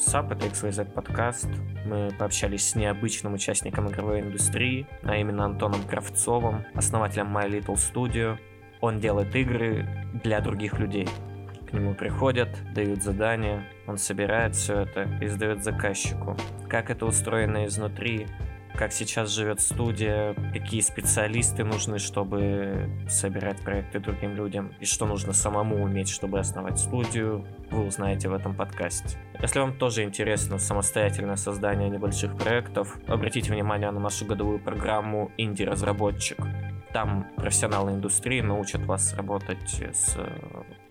Sup, это XYZ подкаст. Мы пообщались с необычным участником игровой индустрии, а именно Антоном Кравцовым, основателем My Little Studio. Он делает игры для других людей. К нему приходят, дают задания, он собирает все это и сдает заказчику. Как это устроено изнутри, как сейчас живет студия, какие специалисты нужны, чтобы собирать проекты другим людям, и что нужно самому уметь, чтобы основать студию, вы узнаете в этом подкасте. Если вам тоже интересно самостоятельное создание небольших проектов, обратите внимание на нашу годовую программу «Инди-разработчик». Там профессионалы индустрии научат вас работать с э,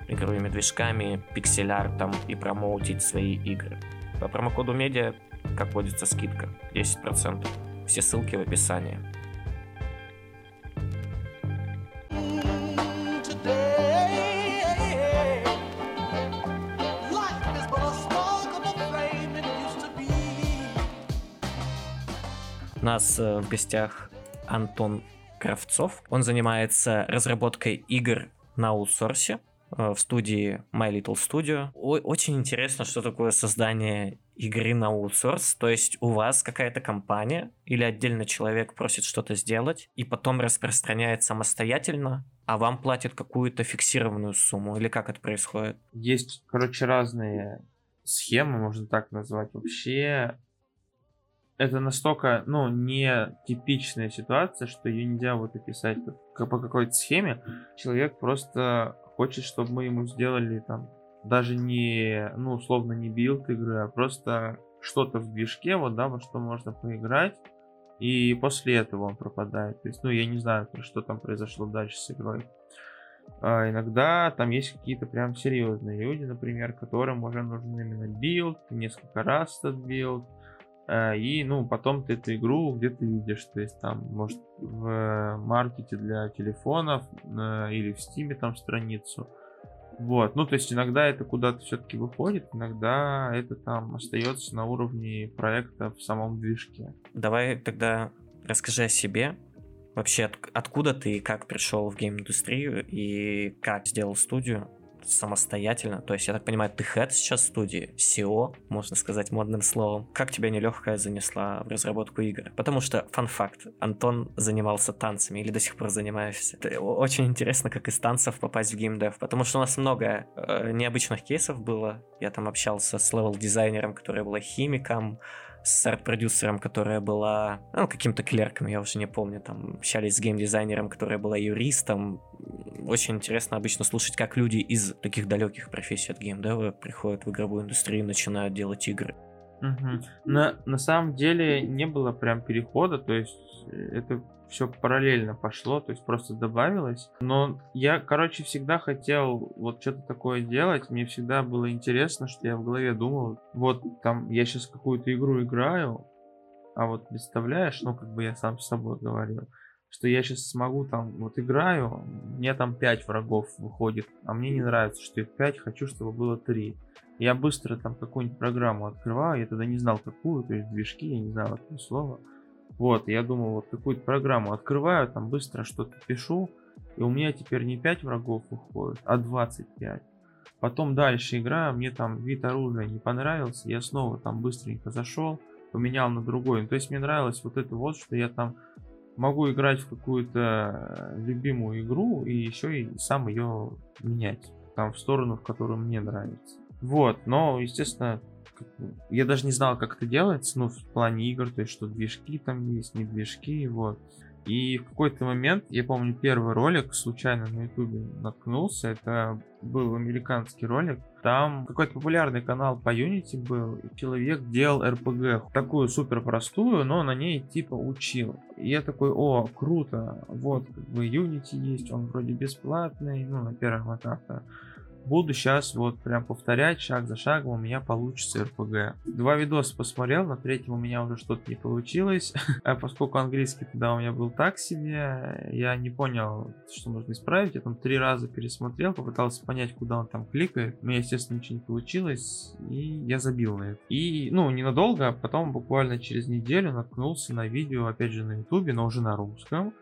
игровыми движками, пиксель-артом и промоутить свои игры. По промокоду медиа, как водится, скидка 10%. Все ссылки в описании. У нас э, в гостях Антон Кравцов. Он занимается разработкой игр на аутсорсе э, в студии My Little Studio. О- очень интересно, что такое создание игры на аутсорс. То есть у вас какая-то компания или отдельно человек просит что-то сделать и потом распространяет самостоятельно, а вам платят какую-то фиксированную сумму. Или как это происходит? Есть, короче, разные схемы, можно так назвать. Вообще это настолько, ну, не типичная ситуация, что ее нельзя вот описать по какой-то схеме. Человек просто хочет, чтобы мы ему сделали там даже не, ну, условно, не билд игры, а просто что-то в движке, вот, да, во что можно поиграть, и после этого он пропадает. То есть, ну, я не знаю, что там произошло дальше с игрой. А иногда там есть какие-то прям серьезные люди, например, которым уже нужен именно билд, несколько раз этот билд, Э, и, ну, потом ты эту игру где-то видишь, то есть там, может, в маркете для телефонов э, или в Steam е там страницу. Вот, ну, то есть иногда это куда-то все-таки выходит, иногда это там остается на уровне проекта в самом движке. Давай тогда расскажи о себе, вообще от, откуда ты как пришел в гейм-индустрию и как сделал студию, самостоятельно. То есть, я так понимаю, ты head сейчас студии, CEO, можно сказать модным словом. Как тебя нелегкая занесла в разработку игр? Потому что, fun fact, Антон занимался танцами или до сих пор занимаешься. Это очень интересно, как из танцев попасть в геймдев, потому что у нас много э, необычных кейсов было. Я там общался с level-дизайнером, который был химиком, с арт-продюсером, которая была, ну, каким-то клерком, я уже не помню, там, общались с гейм-дизайнером, которая была юристом. Очень интересно обычно слушать, как люди из таких далеких профессий от геймдева приходят в игровую индустрию и начинают делать игры. Угу. На, на самом деле не было прям перехода, то есть это все параллельно пошло, то есть просто добавилось. Но я, короче, всегда хотел вот что-то такое делать. Мне всегда было интересно, что я в голове думал, вот там я сейчас какую-то игру играю, а вот представляешь, ну как бы я сам с собой говорил, что я сейчас смогу там, вот играю, мне там 5 врагов выходит, а мне не нравится, что их 5, хочу, чтобы было 3. Я быстро там какую-нибудь программу открываю, я тогда не знал какую, то есть движки, я не знал это слово. Вот, я думал, вот какую-то программу открываю, там быстро что-то пишу, и у меня теперь не 5 врагов выходит, а 25. Потом дальше играю, мне там вид оружия не понравился, я снова там быстренько зашел, поменял на другой. Ну, то есть мне нравилось вот это вот, что я там могу играть в какую-то любимую игру и еще и сам ее менять там в сторону, в которую мне нравится. Вот, но, естественно, я даже не знал, как это делается, ну, в плане игр, то есть, что движки там есть, не движки, вот. И в какой-то момент, я помню, первый ролик случайно на ютубе наткнулся, это был американский ролик, там какой-то популярный канал по Unity был, и человек делал RPG, такую супер простую, но на ней типа учил. И я такой, о, круто, вот, как бы Unity есть, он вроде бесплатный, ну, на первых этапах Буду сейчас вот прям повторять шаг за шагом, у меня получится РПГ. Два видоса посмотрел, на третьем у меня уже что-то не получилось. А поскольку английский тогда у меня был так себе, я не понял, что нужно исправить. Я там три раза пересмотрел, попытался понять, куда он там кликает. У меня, естественно, ничего не получилось, и я забил на это. И, ну, ненадолго, а потом буквально через неделю наткнулся на видео, опять же, на ютубе, но уже на русском.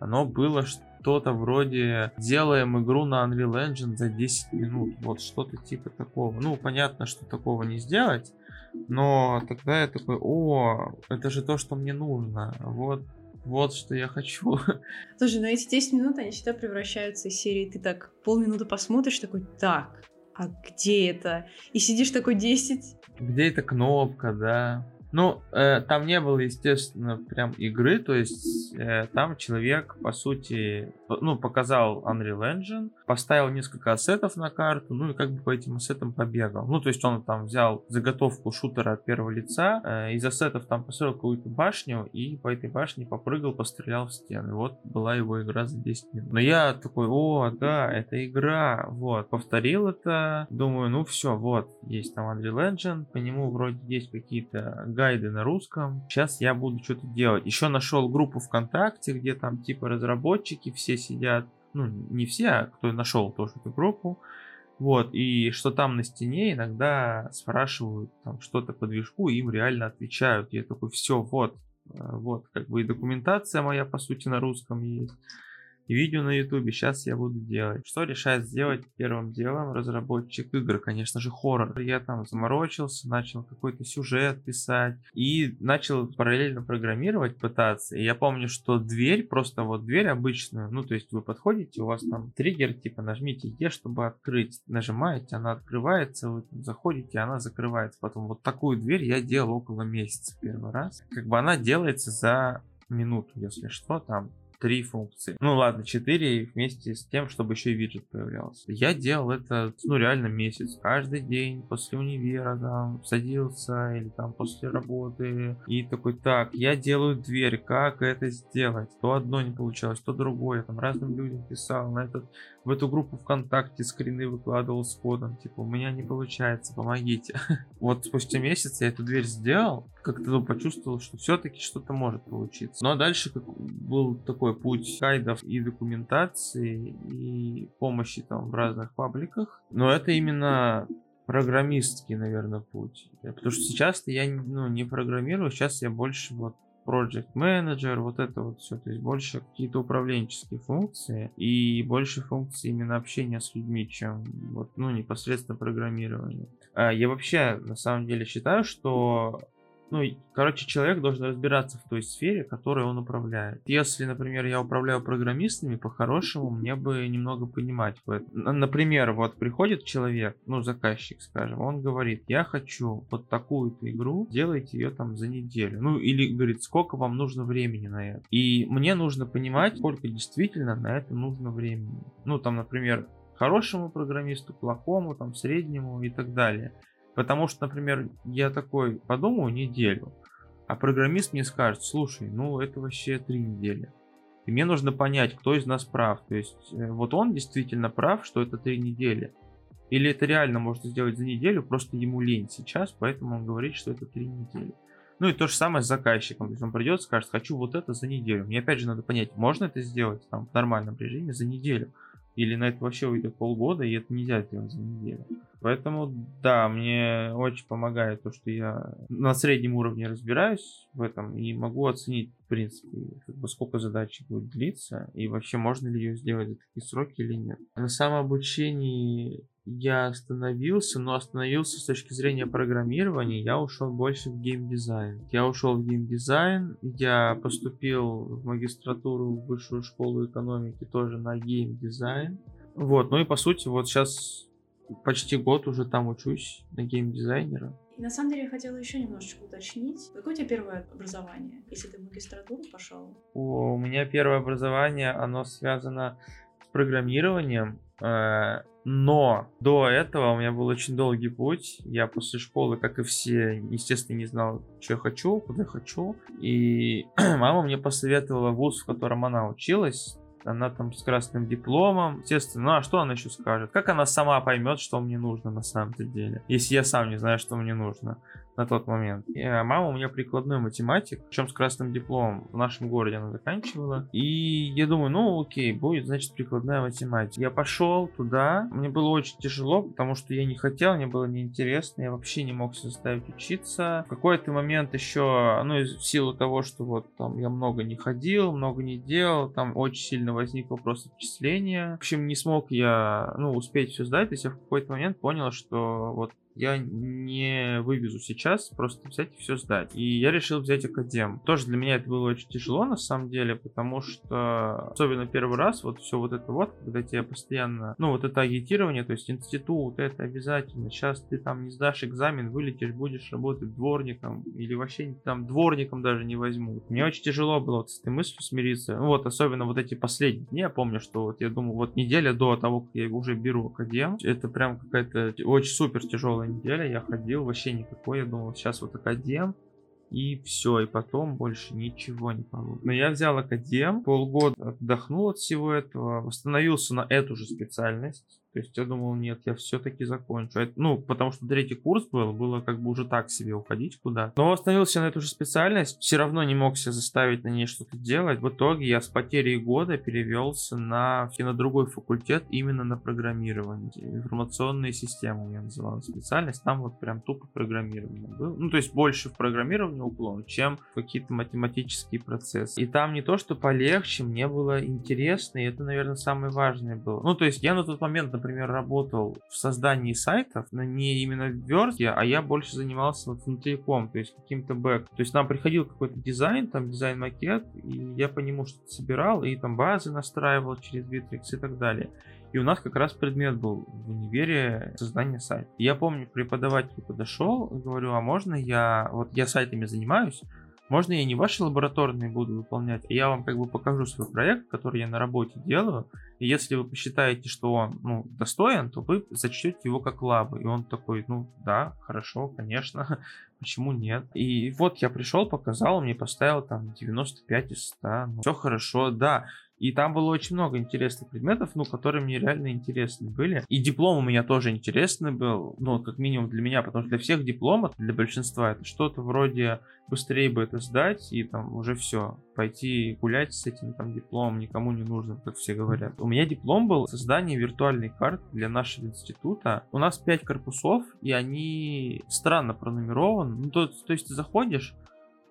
Оно было кто-то вроде делаем игру на Unreal Engine за 10 минут. Вот что-то типа такого. Ну, понятно, что такого не сделать. Но тогда я такой, о, это же то, что мне нужно. Вот вот что я хочу. Слушай, но эти 10 минут, они всегда превращаются из серии, ты так полминуты посмотришь, такой, так, а где это? И сидишь такой 10. Где эта кнопка, да? Ну, э, там не было, естественно, прям игры, то есть э, там человек, по сути, ну, показал Unreal Engine, поставил несколько ассетов на карту, ну и как бы по этим ассетам побегал. Ну, то есть он там взял заготовку шутера от первого лица, э, из ассетов там построил какую-то башню и по этой башне попрыгал, пострелял в стены. Вот была его игра за 10 минут. Но я такой, о, да, это игра, вот, повторил это, думаю, ну все, вот, есть там Unreal Engine, по нему вроде есть какие-то гайды на русском. Сейчас я буду что-то делать. Еще нашел группу ВКонтакте, где там типа разработчики все сидят. Ну, не все, а кто нашел тоже эту группу. Вот, и что там на стене иногда спрашивают там что-то по движку, им реально отвечают. Я такой, все, вот, э, вот, как бы и документация моя, по сути, на русском есть видео на ютубе. Сейчас я буду делать. Что решает сделать первым делом разработчик игр? Конечно же хоррор. Я там заморочился, начал какой-то сюжет писать и начал параллельно программировать пытаться. И я помню, что дверь, просто вот дверь обычную, ну то есть вы подходите, у вас там триггер, типа нажмите Е, чтобы открыть. Нажимаете, она открывается, вы там заходите, она закрывается. Потом вот такую дверь я делал около месяца первый раз. Как бы она делается за минуту, если что, там три функции. Ну ладно, четыре вместе с тем, чтобы еще и виджет появлялся. Я делал это, ну реально месяц. Каждый день после универа там садился или там после работы. И такой, так, я делаю дверь, как это сделать? То одно не получалось, то другое. Там разным людям писал на этот в эту группу ВКонтакте скрины выкладывал с кодом, типа, у меня не получается, помогите. Вот спустя месяц я эту дверь сделал, как-то ну, почувствовал, что все-таки что-то может получиться. Ну а дальше как был такой путь гайдов и документации, и помощи там в разных пабликах. Но это именно программистский, наверное, путь. Потому что сейчас я ну, не программирую, сейчас я больше вот Project Manager, вот это вот все, то есть больше какие-то управленческие функции и больше функций именно общения с людьми, чем вот, ну, непосредственно программирование. А я вообще на самом деле считаю, что ну, короче, человек должен разбираться в той сфере, которой он управляет. Если, например, я управляю программистами, по-хорошему мне бы немного понимать в этом. Например, вот приходит человек, ну, заказчик, скажем, он говорит, я хочу вот такую-то игру, делайте ее там за неделю. Ну, или говорит, сколько вам нужно времени на это. И мне нужно понимать, сколько действительно на это нужно времени. Ну, там, например, хорошему программисту, плохому, там, среднему и так далее. Потому что, например, я такой подумаю неделю, а программист мне скажет, слушай, ну это вообще три недели. И мне нужно понять, кто из нас прав. То есть э, вот он действительно прав, что это три недели. Или это реально можно сделать за неделю, просто ему лень сейчас, поэтому он говорит, что это три недели. Ну и то же самое с заказчиком. То есть он придет, скажет, хочу вот это за неделю. Мне опять же надо понять, можно это сделать там в нормальном режиме за неделю. Или на это вообще уйдет полгода, и это нельзя сделать за неделю. Поэтому, да, мне очень помогает то, что я на среднем уровне разбираюсь в этом и могу оценить, в принципе, как бы, сколько задачи будет длиться, и вообще можно ли ее сделать за такие сроки или нет. На самообучении я остановился, но остановился с точки зрения программирования, я ушел больше в геймдизайн. Я ушел в геймдизайн, я поступил в магистратуру в высшую школу экономики тоже на геймдизайн. Вот, ну и по сути вот сейчас почти год уже там учусь на геймдизайнера. И на самом деле я хотела еще немножечко уточнить. Какое у тебя первое образование, если ты в магистратуру пошел? У меня первое образование, оно связано с программированием. Э, но до этого у меня был очень долгий путь. Я после школы, как и все, естественно, не знал, что я хочу, куда я хочу. И мама мне посоветовала вуз, в котором она училась. Она там с красным дипломом. Естественно, ну а что она еще скажет? Как она сама поймет, что мне нужно на самом деле, если я сам не знаю, что мне нужно? На тот момент. И, а мама у меня прикладной математик, причем с красным дипломом в нашем городе она заканчивала. И я думаю, ну окей, будет, значит, прикладная математика. Я пошел туда, мне было очень тяжело, потому что я не хотел, мне было неинтересно, я вообще не мог заставить учиться. В какой-то момент еще, ну, в силу того, что вот там я много не ходил, много не делал, там очень сильно возник вопрос отчисления. В общем, не смог я, ну, успеть все сдать, я в какой-то момент понял, что вот я не вывезу сейчас, просто взять и все сдать. И я решил взять академ. Тоже для меня это было очень тяжело на самом деле, потому что особенно первый раз вот все вот это вот, когда тебе постоянно, ну вот это агитирование, то есть институт, это обязательно, сейчас ты там не сдашь экзамен, вылетишь, будешь работать дворником или вообще там дворником даже не возьмут. Мне очень тяжело было вот с этой мыслью смириться. Ну, вот особенно вот эти последние дни, я помню, что вот я думаю, вот неделя до того, как я уже беру академ, это прям какая-то очень супер тяжелая неделя я ходил вообще никакой. Я думал, сейчас вот академ, и все, и потом больше ничего не получится. Но я взял академ, полгода отдохнул от всего этого, восстановился на эту же специальность, то есть я думал, нет, я все-таки закончу. Ну, потому что третий курс был, было как бы уже так себе уходить куда. Но остановился на эту же специальность, все равно не мог себя заставить на ней что-то делать. В итоге я с потерей года перевелся на, на другой факультет, именно на программирование. Информационные системы у меня называлась специальность. Там вот прям тупо программирование было. Ну, то есть больше в программирование уклон, чем какие-то математические процессы. И там не то, что полегче, мне было интересно, и это, наверное, самое важное было. Ну, то есть я на тот момент, например, например, работал в создании сайтов, но не именно в верстке, а я больше занимался внутриком, то есть каким-то бэк. То есть нам приходил какой-то дизайн, там дизайн-макет, и я по нему что-то собирал, и там базы настраивал через Bitrix и так далее. И у нас как раз предмет был в универе создание сайта. Я помню, преподаватель подошел, говорю, а можно я, вот я сайтами занимаюсь, можно я не ваши лабораторные буду выполнять, а я вам как бы покажу свой проект, который я на работе делаю, и если вы посчитаете, что он ну, достоин, то вы зачтете его как лабы. И он такой, ну да, хорошо, конечно, почему нет? И вот я пришел, показал, мне поставил там 95 из 100, ну, все хорошо, да. И там было очень много интересных предметов, ну, которые мне реально интересны были. И диплом у меня тоже интересный был, ну, как минимум для меня, потому что для всех дипломов, для большинства, это что-то вроде быстрее бы это сдать и там уже все, пойти гулять с этим там дипломом никому не нужно, как все говорят. У меня диплом был создание виртуальной карты для нашего института. У нас 5 корпусов, и они странно пронумерованы. Ну, то, то есть ты заходишь,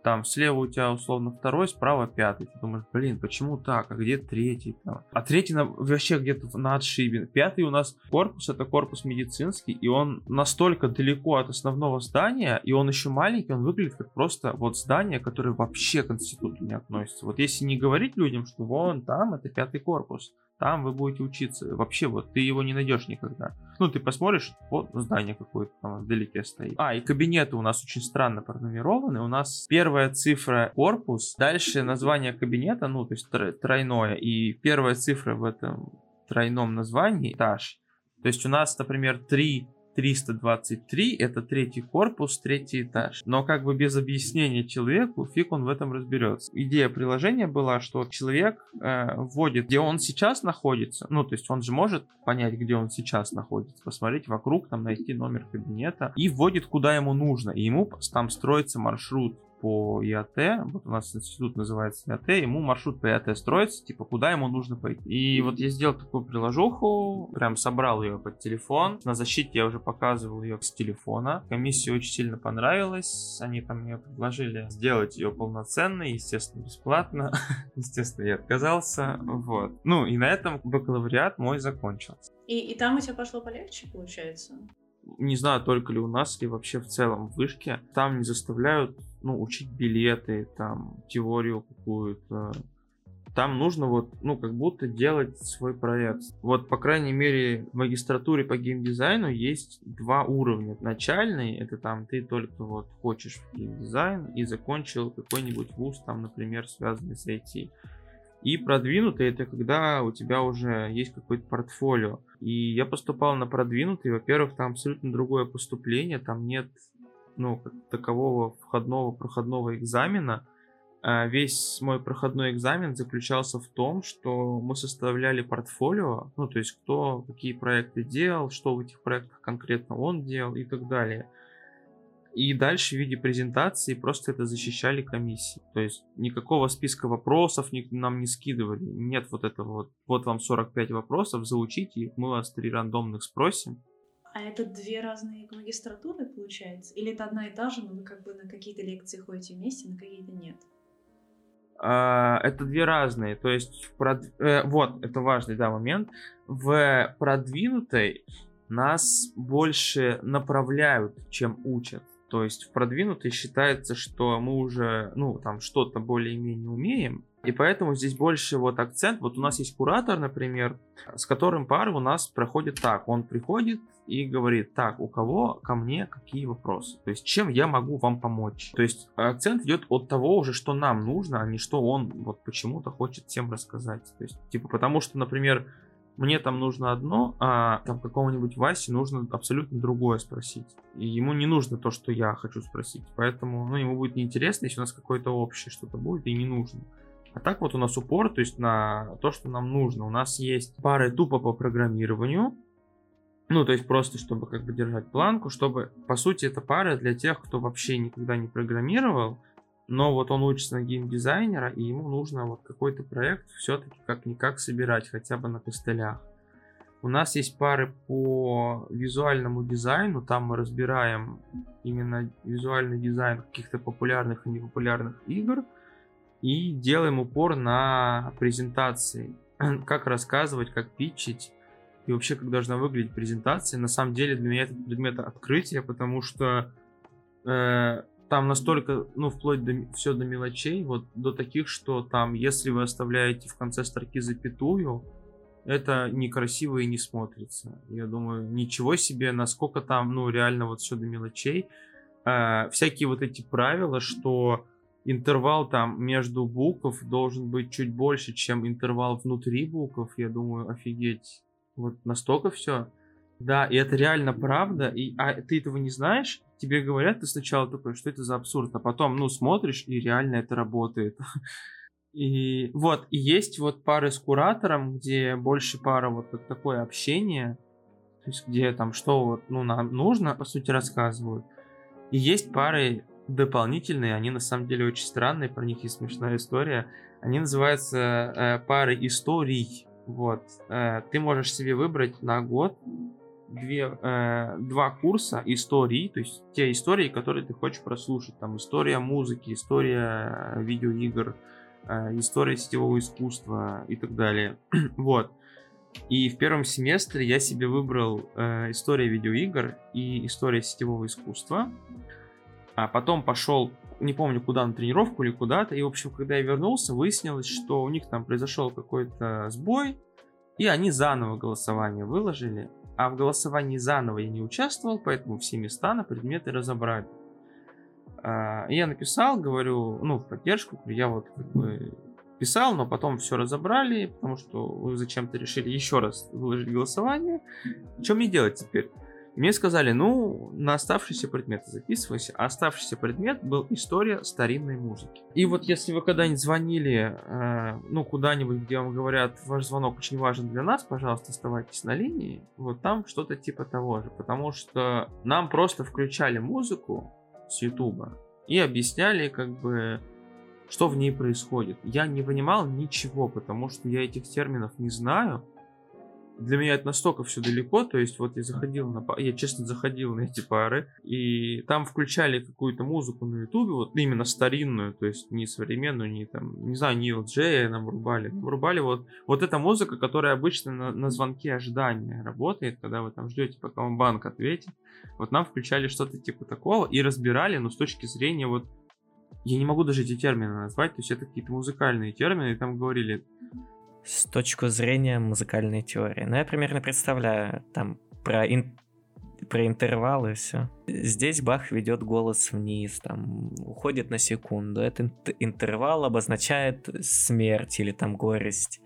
там слева у тебя условно второй, справа пятый. Ты думаешь, блин, почему так? А где третий? Там? А третий на, вообще где-то на отшибе. Пятый у нас корпус, это корпус медицинский, и он настолько далеко от основного здания, и он еще маленький, он выглядит как просто вот здание, которое вообще к институту не относится. Вот если не говорить людям, что вон там это пятый корпус, там вы будете учиться. Вообще, вот ты его не найдешь никогда. Ну, ты посмотришь, вот здание какое-то там вдалеке стоит. А, и кабинеты у нас очень странно пронумерованы. У нас первая цифра корпус, дальше название кабинета, ну, то есть тройное, и первая цифра в этом тройном названии этаж. То есть у нас, например, три 323 это третий корпус, третий этаж. Но как бы без объяснения человеку, фиг он в этом разберется. Идея приложения была, что человек э, вводит, где он сейчас находится. Ну, то есть он же может понять, где он сейчас находится, посмотреть вокруг, там найти номер кабинета и вводит, куда ему нужно. И ему там строится маршрут по ИАТ, вот у нас институт называется ИАТ, ему маршрут по ИАТ строится, типа, куда ему нужно пойти. И вот я сделал такую приложуху, прям собрал ее под телефон. На защите я уже показывал ее с телефона. Комиссии очень сильно понравилось. Они там мне предложили сделать ее полноценной, естественно, бесплатно. естественно, я отказался. Вот. Ну, и на этом бакалавриат мой закончился. И, и там у тебя пошло полегче, получается? Не знаю, только ли у нас, или вообще в целом в вышке. Там не заставляют ну, учить билеты, там, теорию какую-то. Там нужно вот, ну, как будто делать свой проект. Вот, по крайней мере, в магистратуре по геймдизайну есть два уровня. Начальный, это там ты только вот хочешь в геймдизайн и закончил какой-нибудь вуз, там, например, связанный с IT. И продвинутый это когда у тебя уже есть какое-то портфолио. И я поступал на продвинутый, во-первых, там абсолютно другое поступление, там нет ну, такового входного, проходного экзамена. А весь мой проходной экзамен заключался в том, что мы составляли портфолио, ну, то есть кто какие проекты делал, что в этих проектах конкретно он делал и так далее. И дальше в виде презентации просто это защищали комиссии. То есть никакого списка вопросов нам не скидывали. Нет вот этого вот, вот вам 45 вопросов, заучите их, мы вас три рандомных спросим. А это две разные магистратуры, получается? Или это одна и та же, но вы как бы на какие-то лекции ходите вместе, на какие-то нет? А, это две разные. То есть, прод... э, вот, это важный да, момент. В продвинутой нас больше направляют, чем учат. То есть в продвинутой считается, что мы уже, ну, там что-то более-менее умеем, и поэтому здесь больше вот акцент. Вот у нас есть куратор, например, с которым пары у нас проходит так. Он приходит и говорит, так, у кого ко мне какие вопросы? То есть, чем я могу вам помочь? То есть, акцент идет от того уже, что нам нужно, а не что он вот почему-то хочет всем рассказать. То есть, типа, потому что, например, мне там нужно одно, а там какого-нибудь Васе нужно абсолютно другое спросить. И ему не нужно то, что я хочу спросить. Поэтому, ну, ему будет неинтересно, если у нас какое-то общее что-то будет и не нужно. А так вот у нас упор, то есть на то, что нам нужно. У нас есть пары тупо по программированию, ну, то есть просто, чтобы как бы держать планку, чтобы, по сути, это пара для тех, кто вообще никогда не программировал, но вот он учится на геймдизайнера, и ему нужно вот какой-то проект все-таки как-никак собирать, хотя бы на костылях. У нас есть пары по визуальному дизайну, там мы разбираем именно визуальный дизайн каких-то популярных и непопулярных игр, и делаем упор на презентации, как рассказывать, как питчить, и вообще как должна выглядеть презентация. На самом деле для меня этот предмет открытия, потому что э, там настолько, ну, вплоть до все до мелочей, вот до таких, что там, если вы оставляете в конце строки запятую, это некрасиво и не смотрится. Я думаю, ничего себе, насколько там, ну, реально вот все до мелочей. Э, всякие вот эти правила, что интервал там между букв должен быть чуть больше, чем интервал внутри букв, я думаю, офигеть. Вот настолько все. Да, и это реально правда. И, а ты этого не знаешь, тебе говорят, ты сначала такой, что это за абсурд, а потом, ну, смотришь, и реально это работает. И вот, и есть вот пары с куратором, где больше пара вот такое общение, то есть где там что вот, ну, нам нужно, по сути, рассказывают. И есть пары дополнительные, они на самом деле очень странные, про них есть смешная история. Они называются э, пары историй. Вот. Э, ты можешь себе выбрать на год две, э, два курса истории, то есть те истории, которые ты хочешь прослушать. Там история музыки, история э, видеоигр, э, история сетевого искусства и так далее. вот. И в первом семестре я себе выбрал э, история видеоигр и история сетевого искусства. А потом пошел, не помню куда, на тренировку или куда-то. И, в общем, когда я вернулся, выяснилось, что у них там произошел какой-то сбой. И они заново голосование выложили. А в голосовании заново я не участвовал, поэтому все места на предметы разобрали. А, я написал, говорю, ну, в поддержку, я вот как бы писал, но потом все разобрали, потому что вы зачем-то решили еще раз выложить голосование. Что мне делать теперь? Мне сказали, ну, на оставшиеся предметы записывайся. А оставшийся предмет был история старинной музыки. И вот если вы когда-нибудь звонили, э, ну, куда-нибудь, где вам говорят, ваш звонок очень важен для нас, пожалуйста, оставайтесь на линии, вот там что-то типа того же. Потому что нам просто включали музыку с Ютуба и объясняли, как бы, что в ней происходит. Я не понимал ничего, потому что я этих терминов не знаю для меня это настолько все далеко, то есть вот я заходил на, я честно заходил на эти пары, и там включали какую-то музыку на ютубе, вот именно старинную, то есть не современную, не там, не знаю, не LJ нам врубали, врубали вот, вот эта музыка, которая обычно на, на звонке ожидания работает, когда вы там ждете, пока вам банк ответит, вот нам включали что-то типа такого и разбирали, но с точки зрения вот я не могу даже эти термины назвать, то есть это какие-то музыкальные термины, и там говорили, с точки зрения музыкальной теории. Ну, я примерно представляю там про, ин... про интервалы все. Здесь Бах ведет голос вниз, там уходит на секунду. Этот интервал обозначает смерть или там горесть.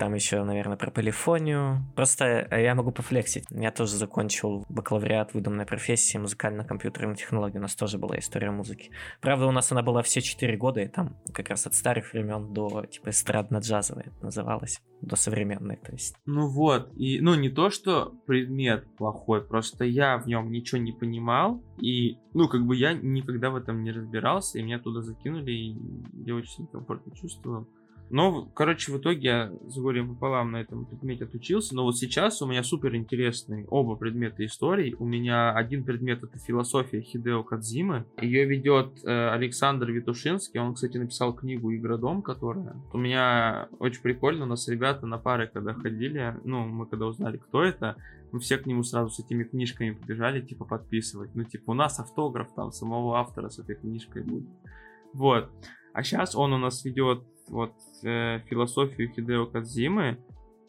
Там еще, наверное, про полифонию. Просто э, я могу пофлексить. Я тоже закончил бакалавриат выдуманной профессии музыкально-компьютерной технологии. У нас тоже была история музыки. Правда, у нас она была все 4 года, и там как раз от старых времен до, типа, эстрадно-джазовой называлась, до современной, то есть. Ну вот, и, ну, не то, что предмет плохой, просто я в нем ничего не понимал, и, ну, как бы я никогда в этом не разбирался, и меня туда закинули, и я очень комфортно чувствовал. Но, короче, в итоге я с горем пополам на этом предмете отучился. Но вот сейчас у меня супер интересные оба предмета истории. У меня один предмет это философия Хидео Кадзимы. Ее ведет э, Александр Витушинский. Он, кстати, написал книгу Игродом, которая у меня очень прикольно. У нас ребята на пары, когда ходили, ну, мы когда узнали, кто это, мы все к нему сразу с этими книжками побежали, типа, подписывать. Ну, типа, у нас автограф там самого автора с этой книжкой будет. Вот. А сейчас он у нас ведет вот э, философию Хидео Кадзимы,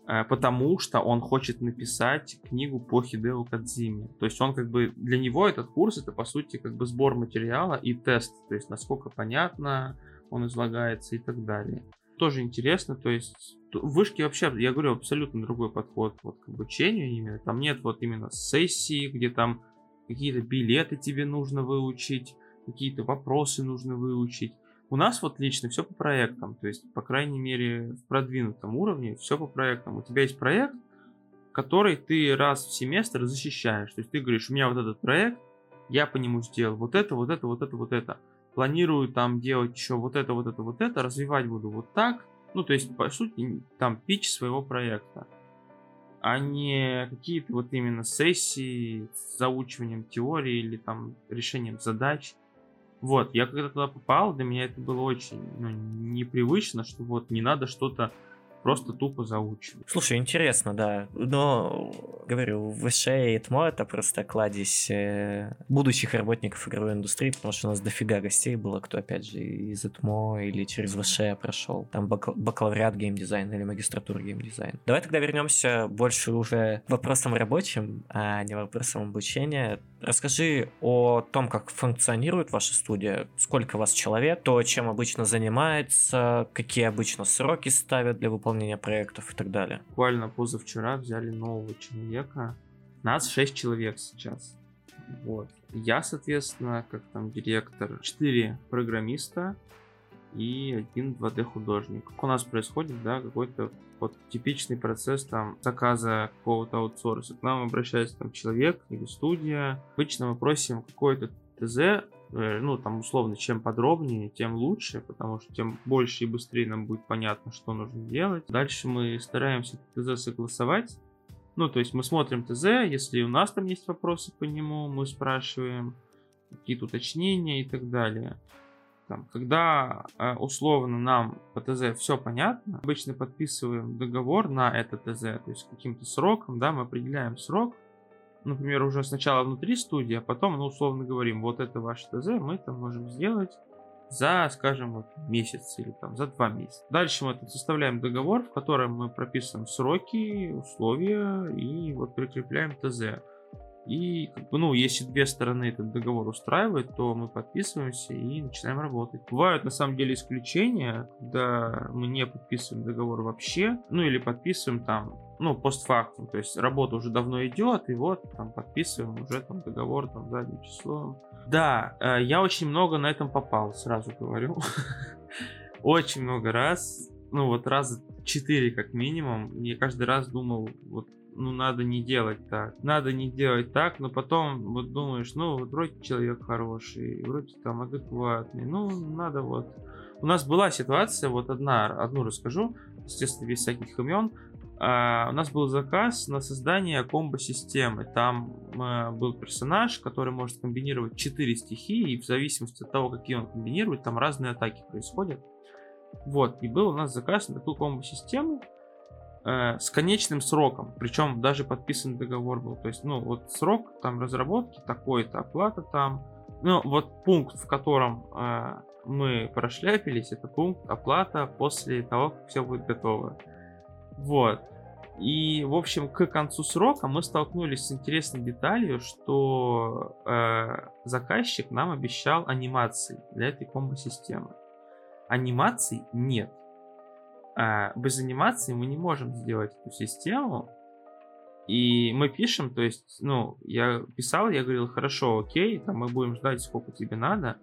э, потому что он хочет написать книгу по Хидео Кадзиме. То есть он как бы для него этот курс это по сути как бы сбор материала и тест, то есть насколько понятно он излагается и так далее. Тоже интересно, то есть в вышке вообще, я говорю, абсолютно другой подход вот к обучению именно. Там нет вот именно сессии, где там какие-то билеты тебе нужно выучить, какие-то вопросы нужно выучить. У нас вот лично все по проектам, то есть, по крайней мере, в продвинутом уровне все по проектам. У тебя есть проект, который ты раз в семестр защищаешь. То есть ты говоришь, у меня вот этот проект, я по нему сделал вот это, вот это, вот это, вот это. Планирую там делать еще вот это, вот это, вот это, развивать буду вот так. Ну, то есть, по сути, там пич своего проекта. А не какие-то вот именно сессии с заучиванием теории или там решением задач. Вот, я когда туда попал, для меня это было очень ну, непривычно, что вот не надо что-то просто тупо заучивать. Слушай, интересно, да. Но, говорю, ВШ и ТМО это просто кладезь э, будущих работников игровой индустрии, потому что у нас дофига гостей было, кто, опять же, из ТМО или через ВШ прошел. Там бак- бакалавриат геймдизайн или магистратура геймдизайн. Давай тогда вернемся больше уже вопросам рабочим, а не вопросам обучения. Расскажи о том, как функционирует ваша студия, сколько вас человек, то, чем обычно занимается, какие обычно сроки ставят для выполнения выполнения проектов и так далее. Буквально позавчера взяли нового человека. Нас 6 человек сейчас. Вот. Я, соответственно, как там директор, 4 программиста и один 2D художник. Как у нас происходит, да, какой-то вот типичный процесс там заказа какого-то аутсорса. К нам обращается там человек или студия. Обычно мы просим какой-то ТЗ ну, там, условно, чем подробнее, тем лучше, потому что тем больше и быстрее нам будет понятно, что нужно делать. Дальше мы стараемся ТЗ согласовать. Ну, то есть мы смотрим ТЗ, если у нас там есть вопросы по нему, мы спрашиваем какие-то уточнения и так далее. Там, когда э, условно нам по ТЗ все понятно, обычно подписываем договор на это ТЗ, то есть каким-то сроком, да, мы определяем срок, например, уже сначала внутри студии, а потом, ну, условно говорим, вот это ваше ТЗ, мы там можем сделать за, скажем, вот месяц или там за два месяца. Дальше мы составляем договор, в котором мы прописываем сроки, условия и вот прикрепляем ТЗ. И, как бы, ну, если две стороны этот договор устраивает, то мы подписываемся и начинаем работать. Бывают, на самом деле, исключения, когда мы не подписываем договор вообще, ну, или подписываем там, ну, постфактум, то есть работа уже давно идет, и вот там подписываем уже там договор там задним числом. Да, э, я очень много на этом попал, сразу говорю. Очень много раз, ну вот раз четыре как минимум, я каждый раз думал, вот ну, надо не делать так. Надо не делать так, но потом вот думаешь, ну, вроде человек хороший, вроде там адекватный, ну, надо вот... У нас была ситуация, вот одна, одну расскажу, естественно, без всяких имен. Uh, у нас был заказ на создание комбо-системы. Там uh, был персонаж, который может комбинировать 4 стихии, и в зависимости от того, какие он комбинирует, там разные атаки происходят. Вот, и был у нас заказ на такую комбо-систему э, с конечным сроком, причем даже подписан договор был. То есть, ну, вот срок там разработки такой-то, оплата там. Ну, вот пункт, в котором э, мы прошляпились, это пункт оплата после того, как все будет готово. Вот. И, в общем, к концу срока мы столкнулись с интересной деталью, что э, заказчик нам обещал анимации для этой комбо-системы. Анимаций нет. А, без анимации мы не можем сделать эту систему. И мы пишем, то есть, ну, я писал, я говорил, хорошо, окей, там мы будем ждать, сколько тебе надо.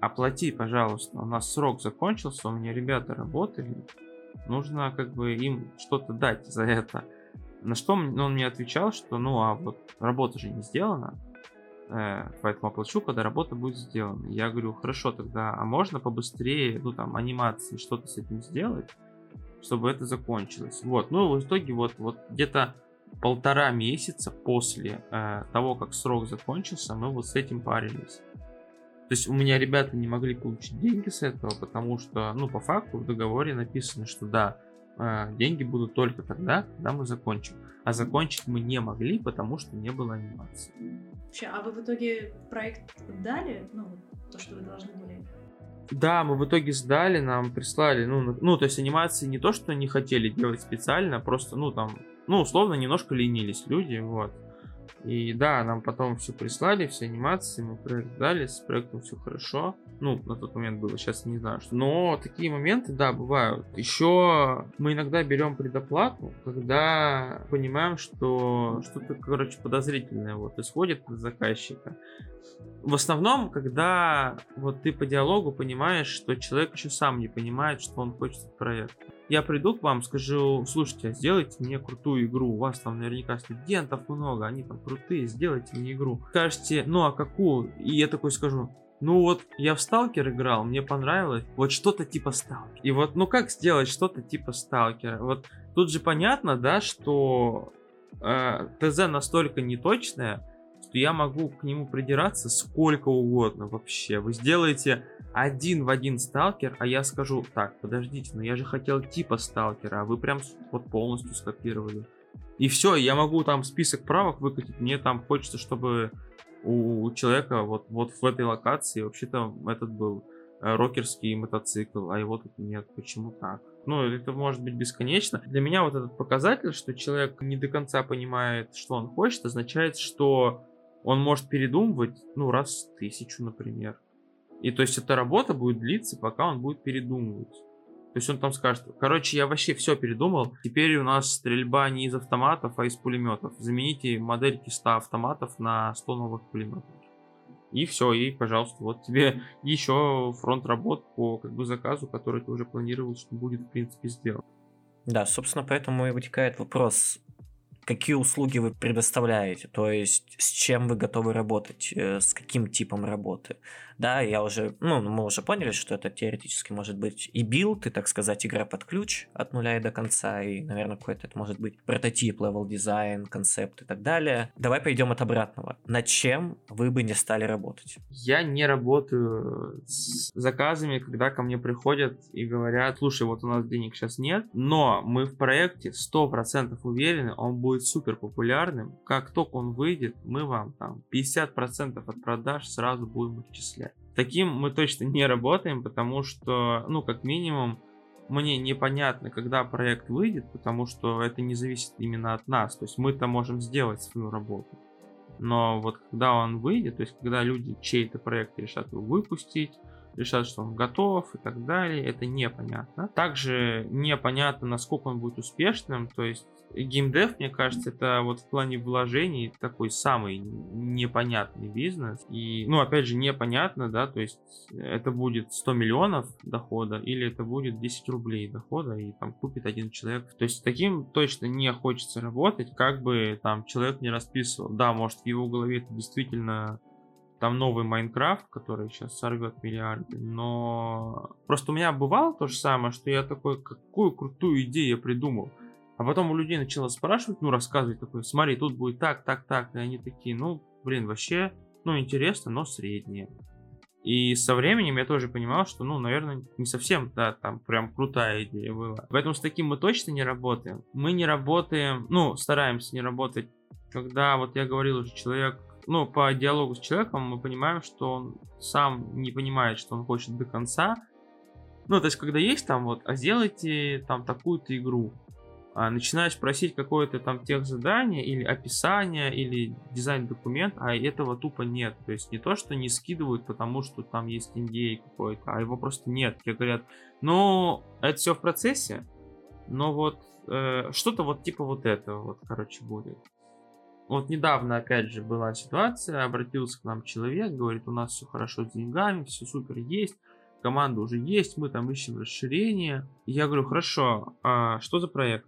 Оплати, пожалуйста, у нас срок закончился, у меня ребята работали, нужно как бы им что-то дать за это. На что он мне отвечал, что ну а вот работа же не сделана, э, поэтому оплачу, когда работа будет сделана. Я говорю, хорошо тогда, а можно побыстрее, ну там, анимации что-то с этим сделать, чтобы это закончилось. Вот, ну в итоге вот, вот где-то полтора месяца после э, того, как срок закончился, мы вот с этим парились. То есть у меня ребята не могли получить деньги с этого, потому что, ну, по факту в договоре написано, что да, э, деньги будут только тогда, когда мы закончим. А закончить мы не могли, потому что не было анимации. Вообще, а вы в итоге проект дали? Ну, то, что вы должны да, мы в итоге сдали, нам прислали, ну, ну, то есть анимации не то, что не хотели делать специально, просто, ну, там, ну, условно, немножко ленились люди, вот. И да, нам потом все прислали, все анимации, мы проект дали, с проектом все хорошо. Ну, на тот момент было, сейчас не знаю. Что. Но такие моменты, да, бывают. Еще мы иногда берем предоплату, когда понимаем, что что-то, короче, подозрительное вот исходит от заказчика. В основном, когда вот ты по диалогу понимаешь, что человек еще сам не понимает, что он хочет от проекта я приду к вам, скажу, слушайте, а сделайте мне крутую игру, у вас там наверняка студентов много, они там крутые, сделайте мне игру. Скажете, ну а какую? И я такой скажу, ну вот я в Сталкер играл, мне понравилось, вот что-то типа Сталкер. И вот, ну как сделать что-то типа Сталкера? Вот тут же понятно, да, что э, ТЗ настолько неточное, что я могу к нему придираться сколько угодно вообще. Вы сделаете один в один сталкер, а я скажу, так, подождите, но я же хотел типа сталкера, а вы прям вот полностью скопировали. И все, я могу там список правок выкатить, мне там хочется, чтобы у человека вот, вот в этой локации вообще-то этот был э, рокерский мотоцикл, а его тут нет. Почему так? Ну, это может быть бесконечно. Для меня вот этот показатель, что человек не до конца понимает, что он хочет, означает, что он может передумывать, ну, раз в тысячу, например. И то есть эта работа будет длиться, пока он будет передумывать. То есть он там скажет, короче, я вообще все передумал, теперь у нас стрельба не из автоматов, а из пулеметов. Замените модельки 100 автоматов на 100 новых пулеметов. И все, и, пожалуйста, вот тебе еще фронт работ по как бы заказу, который ты уже планировал, что будет, в принципе, сделан. Да, собственно, поэтому и вытекает вопрос, какие услуги вы предоставляете, то есть с чем вы готовы работать, э, с каким типом работы. Да, я уже, ну, мы уже поняли, что это теоретически может быть и билд, и, так сказать, игра под ключ от нуля и до конца, и, наверное, какой-то это может быть прототип, level design, концепт и так далее. Давай пойдем от обратного. Над чем вы бы не стали работать? Я не работаю с заказами, когда ко мне приходят и говорят, слушай, вот у нас денег сейчас нет, но мы в проекте 100% уверены, он будет супер популярным. Как только он выйдет, мы вам там 50% от продаж сразу будем отчислять. Таким мы точно не работаем, потому что, ну, как минимум, мне непонятно, когда проект выйдет, потому что это не зависит именно от нас. То есть мы-то можем сделать свою работу. Но вот когда он выйдет, то есть когда люди чей-то проект решат его выпустить, решат, что он готов и так далее, это непонятно. Также непонятно, насколько он будет успешным, то есть геймдев, мне кажется, это вот в плане вложений такой самый непонятный бизнес. И, ну, опять же, непонятно, да, то есть это будет 100 миллионов дохода или это будет 10 рублей дохода и там купит один человек. То есть таким точно не хочется работать, как бы там человек не расписывал. Да, может в его голове это действительно там новый Майнкрафт, который сейчас сорвет миллиарды, но просто у меня бывало то же самое, что я такой, какую крутую идею я придумал. А потом у людей начало спрашивать, ну, рассказывать такой, смотри, тут будет так, так, так, и они такие, ну, блин, вообще, ну, интересно, но среднее. И со временем я тоже понимал, что, ну, наверное, не совсем, да, там прям крутая идея была. Поэтому с таким мы точно не работаем. Мы не работаем, ну, стараемся не работать, когда, вот я говорил уже, человек, ну, по диалогу с человеком мы понимаем, что он сам не понимает, что он хочет до конца. Ну, то есть, когда есть там вот, а сделайте там такую-то игру, а, начинаешь просить какое-то там тех задание или описание или дизайн документ, а этого тупо нет. То есть не то, что не скидывают, потому что там есть NDA какой-то, а его просто нет. Тебе говорят, ну, это все в процессе, Но вот э, что-то вот типа вот этого вот, короче, будет. Вот недавно, опять же, была ситуация, обратился к нам человек, говорит, у нас все хорошо с деньгами, все супер есть, команда уже есть, мы там ищем расширение. И я говорю, хорошо, а что за проект?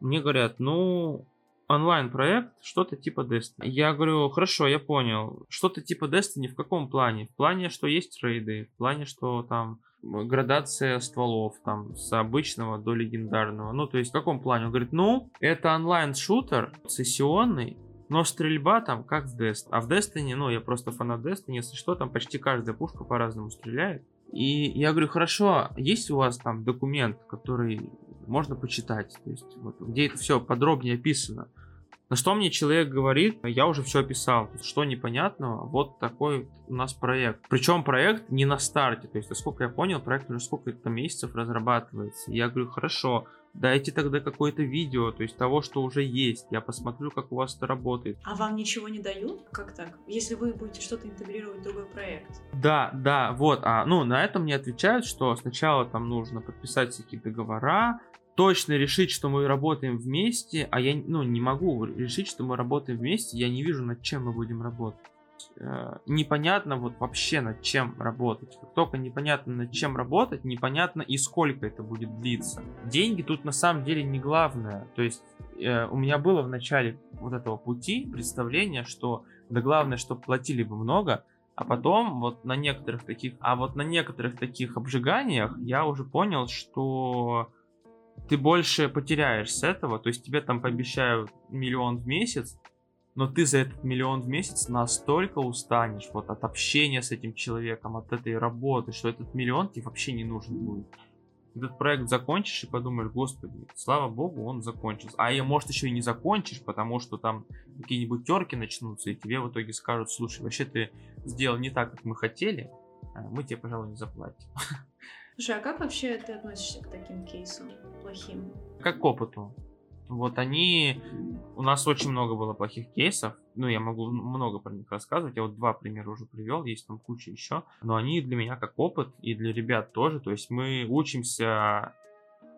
Мне говорят, ну, онлайн-проект, что-то типа Destiny. Я говорю, хорошо, я понял. Что-то типа Destiny в каком плане? В плане, что есть рейды, в плане, что там градация стволов, там, с обычного до легендарного. Ну, то есть в каком плане? Он говорит, ну, это онлайн-шутер, сессионный, но стрельба там как в Destiny. А в Destiny, ну, я просто фанат Destiny, если что, там почти каждая пушка по-разному стреляет. И я говорю, хорошо, есть у вас там документ, который можно почитать, то есть вот, где это все подробнее описано. На что мне человек говорит, я уже все описал, что непонятного, вот такой у нас проект. Причем проект не на старте, то есть, насколько я понял, проект уже сколько-то месяцев разрабатывается. Я говорю, хорошо, дайте тогда какое-то видео, то есть того, что уже есть. Я посмотрю, как у вас это работает. А вам ничего не дают? Как так? Если вы будете что-то интегрировать в другой проект? Да, да, вот. А, ну, на это мне отвечают, что сначала там нужно подписать всякие договора, точно решить, что мы работаем вместе, а я ну, не могу решить, что мы работаем вместе, я не вижу, над чем мы будем работать. Э, непонятно вот вообще над чем работать. Как только непонятно над чем работать, непонятно и сколько это будет длиться. Деньги тут на самом деле не главное. То есть э, у меня было в начале вот этого пути представление, что да главное, чтобы платили бы много, а потом вот на некоторых таких, а вот на некоторых таких обжиганиях я уже понял, что ты больше потеряешь с этого, то есть тебе там пообещают миллион в месяц, но ты за этот миллион в месяц настолько устанешь вот от общения с этим человеком, от этой работы, что этот миллион тебе вообще не нужен будет. Этот проект закончишь и подумаешь, господи, слава богу, он закончился. А я, может, еще и не закончишь, потому что там какие-нибудь терки начнутся, и тебе в итоге скажут, слушай, вообще ты сделал не так, как мы хотели, а мы тебе, пожалуй, не заплатим. Слушай, а как вообще ты относишься к таким кейсам плохим? Как к опыту. Вот они... У нас очень много было плохих кейсов. Ну, я могу много про них рассказывать. Я вот два примера уже привел, есть там куча еще. Но они для меня как опыт и для ребят тоже. То есть мы учимся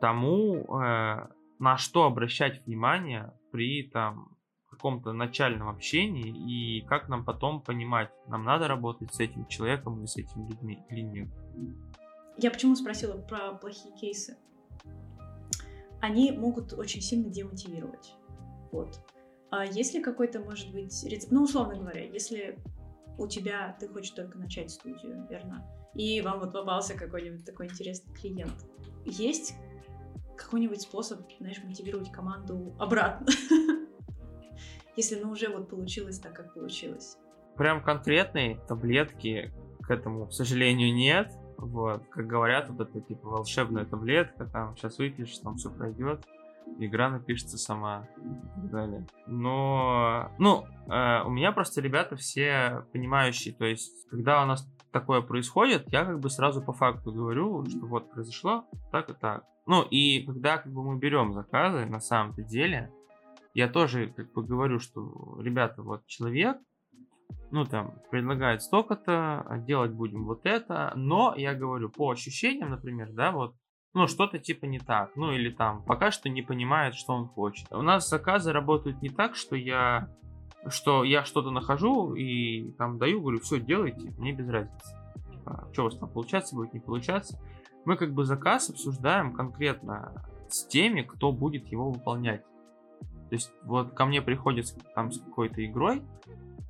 тому, э, на что обращать внимание при там каком-то начальном общении и как нам потом понимать, нам надо работать с этим человеком или с этими людьми или нет. Я почему спросила про плохие кейсы? Они могут очень сильно демотивировать. Вот. А если какой-то, может быть, рецепт... Ну, условно говоря, если у тебя, ты хочешь только начать студию, верно? И вам вот попался какой-нибудь такой интересный клиент. Есть какой-нибудь способ, знаешь, мотивировать команду обратно? Если, ну, уже вот получилось так, как получилось. Прям конкретной таблетки к этому, к сожалению, нет. Вот, как говорят, вот это типа волшебная таблетка, там сейчас выпьешь, там все пройдет, игра напишется сама и так далее. Но, ну, э, у меня просто ребята все понимающие, то есть, когда у нас такое происходит, я как бы сразу по факту говорю, что вот произошло так и так. Ну, и когда как бы мы берем заказы, на самом-то деле, я тоже как бы говорю, что, ребята, вот человек, ну, там, предлагает столько-то, а делать будем вот это, но, я говорю, по ощущениям, например, да, вот, ну, что-то типа не так, ну, или там, пока что не понимает, что он хочет. У нас заказы работают не так, что я, что я что-то нахожу и там даю, говорю, все, делайте, мне без разницы. Типа, что у вас там получаться будет, не получаться. Мы как бы заказ обсуждаем конкретно с теми, кто будет его выполнять. То есть вот ко мне приходит там с какой-то игрой,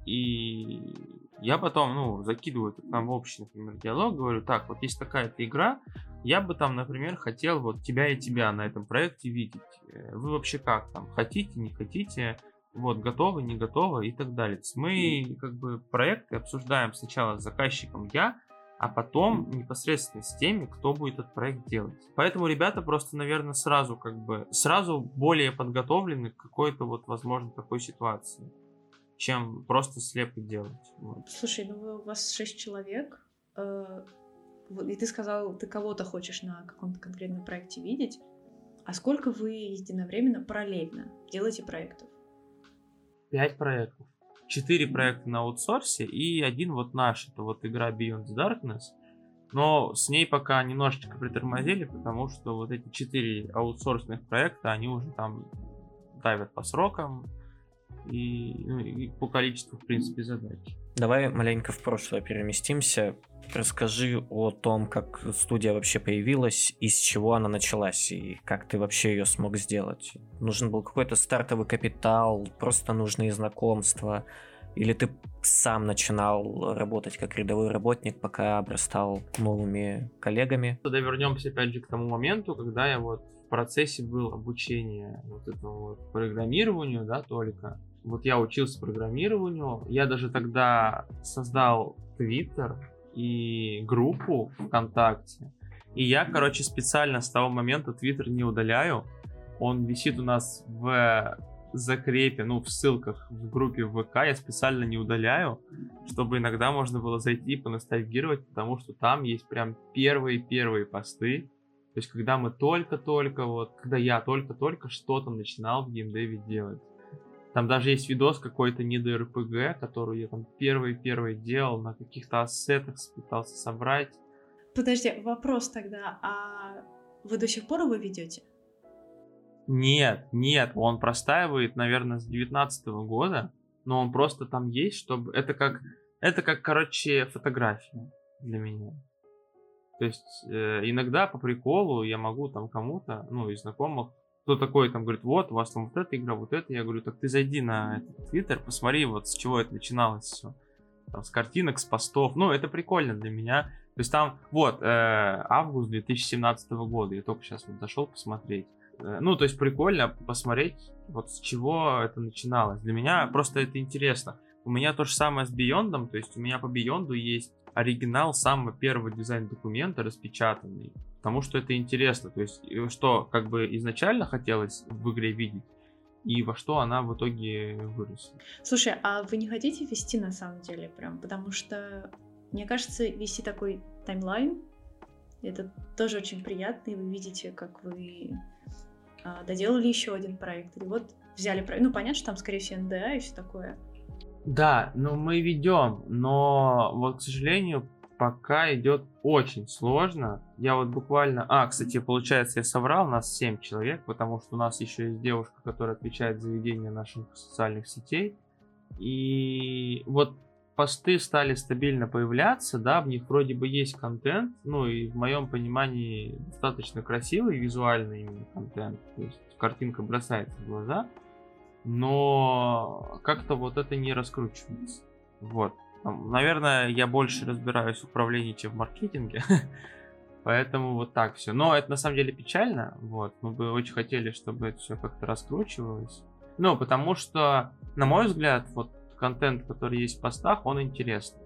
и я потом, ну, закидываю там в общий, например, диалог, говорю, так, вот есть такая-то игра, я бы там, например, хотел вот тебя и тебя на этом проекте видеть. Э, вы вообще как там, хотите, не хотите, вот, готовы, не готовы и так далее. Мы как бы проекты обсуждаем сначала с заказчиком я, а потом непосредственно с теми, кто будет этот проект делать. Поэтому ребята просто, наверное, сразу как бы, сразу более подготовлены к какой-то вот, возможно, такой ситуации чем просто слепо делать. Вот. Слушай, ну у вас шесть человек, э, и ты сказал, ты кого-то хочешь на каком-то конкретном проекте видеть. А сколько вы единовременно, параллельно делаете проектов? Пять проектов. Четыре проекта на аутсорсе и один вот наш. Это вот игра Beyond the Darkness. Но с ней пока немножечко притормозили, потому что вот эти четыре аутсорсных проекта, они уже там давят по срокам и, ну, и по количеству, в принципе, задач. Давай маленько в прошлое переместимся. Расскажи о том, как студия вообще появилась, из чего она началась, и как ты вообще ее смог сделать. Нужен был какой-то стартовый капитал, просто нужные знакомства, или ты сам начинал работать как рядовой работник, пока обрастал новыми коллегами? Тогда вернемся опять же к тому моменту, когда я вот в процессе был обучения вот этому вот программированию, да, только. Вот я учился программированию, я даже тогда создал Twitter и группу ВКонтакте. И я, короче, специально с того момента Twitter не удаляю. Он висит у нас в закрепе, ну, в ссылках в группе ВК я специально не удаляю, чтобы иногда можно было зайти и поностальгировать, потому что там есть прям первые-первые посты. То есть, когда мы только-только, вот, когда я только-только что-то начинал в геймдеве делать. Там даже есть видос какой-то не до РПГ, который я там первый-первый делал, на каких-то ассетах пытался собрать. Подожди, вопрос тогда, а вы до сих пор его ведете? Нет, нет, он простаивает, наверное, с 19 года, но он просто там есть, чтобы... Это как, это как, короче, фотография для меня. То есть э, иногда по приколу я могу там кому-то, ну, из знакомых, кто такой там говорит, вот, у вас там вот эта игра, вот это. Я говорю, так ты зайди на этот твиттер, посмотри, вот с чего это начиналось все. Там, с картинок, с постов. Ну, это прикольно для меня. То есть там, вот, э, август 2017 года, я только сейчас вот зашел посмотреть. Э, ну, то есть прикольно посмотреть, вот с чего это начиналось. Для меня просто это интересно. У меня то же самое с Beyond, то есть у меня по Beyond есть оригинал самого первого дизайн-документа распечатанный. Потому что это интересно. То есть, что как бы изначально хотелось в игре видеть, и во что она в итоге выросла. Слушай, а вы не хотите вести на самом деле прям? Потому что, мне кажется, вести такой таймлайн, это тоже очень приятно, и вы видите, как вы а, доделали еще один проект, или вот взяли проект. Ну, понятно, что там, скорее всего, НДА и все такое. Да, ну мы ведем, но вот, к сожалению, пока идет очень сложно. Я вот буквально... А, кстати, получается, я соврал, нас 7 человек, потому что у нас еще есть девушка, которая отвечает за ведение наших социальных сетей. И вот посты стали стабильно появляться, да, в них вроде бы есть контент, ну и в моем понимании достаточно красивый визуальный именно контент, то есть картинка бросается в глаза, но как-то вот это не раскручивается. Вот. Наверное, я больше разбираюсь в управлении, чем в маркетинге. Поэтому вот так все. Но это на самом деле печально. Вот. Мы бы очень хотели, чтобы это все как-то раскручивалось. Ну, потому что, на мой взгляд, вот контент, который есть в постах, он интересный.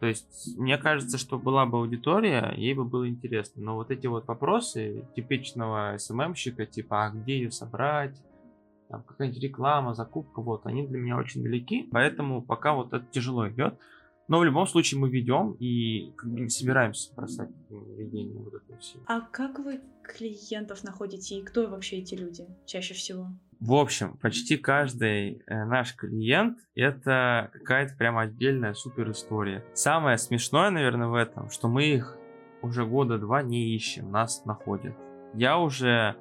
То есть, мне кажется, что была бы аудитория, ей бы было интересно. Но вот эти вот вопросы типичного СММщика, типа, а где ее собрать, там какая-нибудь реклама, закупка, вот, они для меня очень далеки, поэтому пока вот это тяжело идет. Но в любом случае мы ведем и как бы не собираемся бросать ведение вот этого всего. А как вы клиентов находите и кто вообще эти люди чаще всего? В общем, почти каждый э, наш клиент это какая-то прям отдельная супер история. Самое смешное, наверное, в этом, что мы их уже года два не ищем, нас находят. Я уже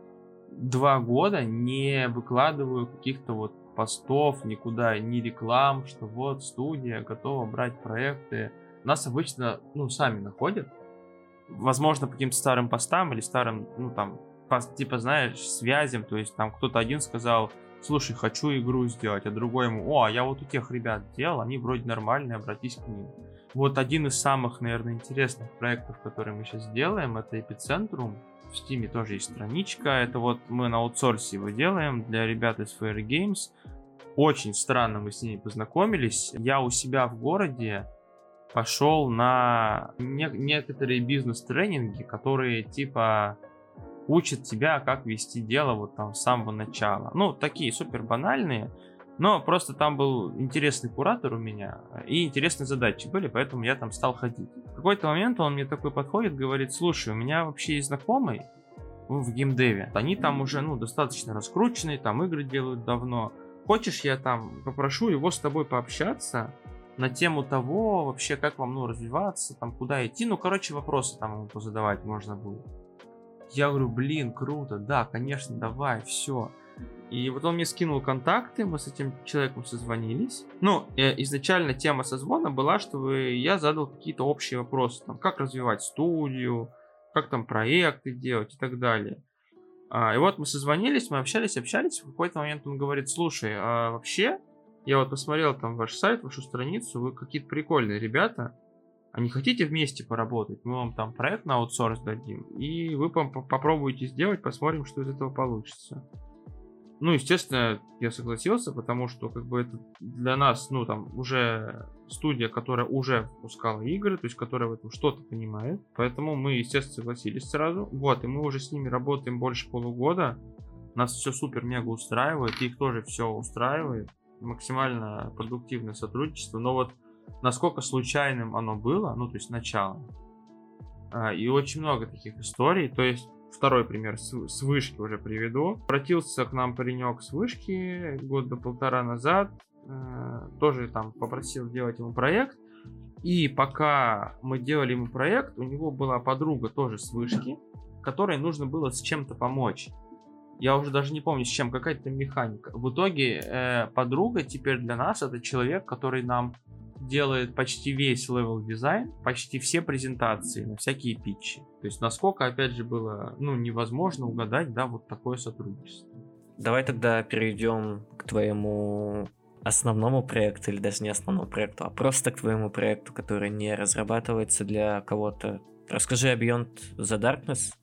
два года не выкладываю каких-то вот постов, никуда, ни реклам, что вот студия готова брать проекты. Нас обычно, ну, сами находят. Возможно, по каким-то старым постам или старым, ну, там, по, типа, знаешь, связям. То есть там кто-то один сказал, слушай, хочу игру сделать, а другой ему, о, а я вот у тех ребят делал, они вроде нормальные, обратись к ним. Вот один из самых, наверное, интересных проектов, которые мы сейчас делаем, это Эпицентрум в Steam тоже есть страничка. Это вот мы на аутсорсе его делаем для ребят из Fair Games. Очень странно мы с ними познакомились. Я у себя в городе пошел на не- некоторые бизнес-тренинги, которые типа учат тебя, как вести дело вот там с самого начала. Ну, такие супер банальные, но просто там был интересный куратор у меня, и интересные задачи были, поэтому я там стал ходить. В какой-то момент он мне такой подходит, говорит, слушай, у меня вообще есть знакомый в геймдеве. Они там уже, ну, достаточно раскрученные, там игры делают давно. Хочешь, я там попрошу его с тобой пообщаться, на тему того, вообще, как вам, ну, развиваться, там, куда идти. Ну, короче, вопросы там ему позадавать можно было. Я говорю, блин, круто, да, конечно, давай, все. И вот он мне скинул контакты, мы с этим человеком созвонились. Ну, э, изначально тема созвона была, что я задал какие-то общие вопросы, там, как развивать студию, как там проекты делать и так далее. А, и вот мы созвонились, мы общались, общались. В какой-то момент он говорит, слушай, а вообще, я вот посмотрел там ваш сайт, вашу страницу, вы какие-то прикольные ребята, а не хотите вместе поработать? Мы вам там проект на аутсорс дадим, и вы попробуйте сделать, посмотрим, что из этого получится. Ну, естественно, я согласился, потому что как бы это для нас, ну, там, уже студия, которая уже выпускала игры, то есть которая в этом что-то понимает. Поэтому мы, естественно, согласились сразу. Вот, и мы уже с ними работаем больше полугода. Нас все супер-мега устраивает, их тоже все устраивает. Максимально продуктивное сотрудничество. Но вот насколько случайным оно было, ну, то есть начало. А, и очень много таких историй. То есть Второй пример с, вышки уже приведу. Обратился к нам паренек с вышки год до полтора назад. Э, тоже там попросил делать ему проект. И пока мы делали ему проект, у него была подруга тоже с вышки, которой нужно было с чем-то помочь. Я уже даже не помню с чем, какая-то механика. В итоге э, подруга теперь для нас это человек, который нам делает почти весь level design, почти все презентации на всякие питчи. То есть насколько, опять же, было ну, невозможно угадать, да, вот такое сотрудничество. Давай тогда перейдем к твоему основному проекту, или даже не основному проекту, а просто к твоему проекту, который не разрабатывается для кого-то. Расскажи о Beyond the Darkness.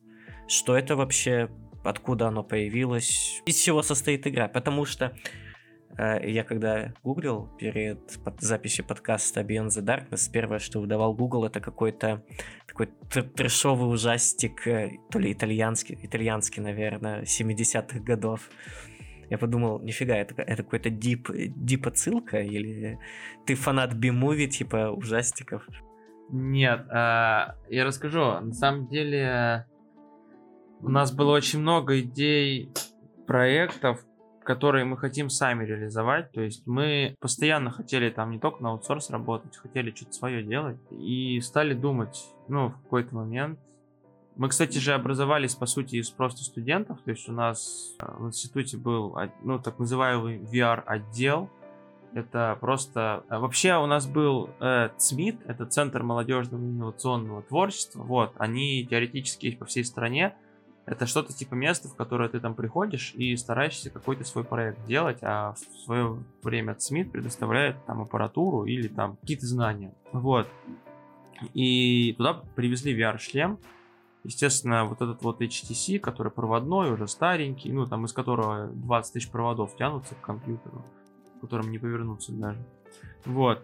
Что это вообще? Откуда оно появилось? Из чего состоит игра? Потому что я когда гуглил перед записью подкаста Beyond the Darkness, первое, что выдавал Google, это какой-то такой трешовый ужастик, э, то ли итальянский, итальянский, наверное, 70-х годов. Я подумал, нифига, это, это какой-то дип, дип отсылка или ты фанат би-муви типа ужастиков? Нет, э, я расскажу. На самом деле у нас было очень много идей проектов, которые мы хотим сами реализовать. То есть мы постоянно хотели там не только на аутсорс работать, хотели что-то свое делать. И стали думать, ну, в какой-то момент. Мы, кстати же, образовались, по сути, из просто студентов. То есть у нас э, в институте был, ну, так называемый VR-отдел. Это просто... Э, вообще у нас был э, ЦМИТ, это Центр молодежного инновационного творчества. Вот, они теоретически есть по всей стране. Это что-то типа места, в которое ты там приходишь и стараешься какой-то свой проект делать, а в свое время Смит предоставляет там аппаратуру или там какие-то знания. Вот. И туда привезли VR-шлем. Естественно, вот этот вот HTC, который проводной, уже старенький, ну там из которого 20 тысяч проводов тянутся к компьютеру, которым не повернуться даже. Вот.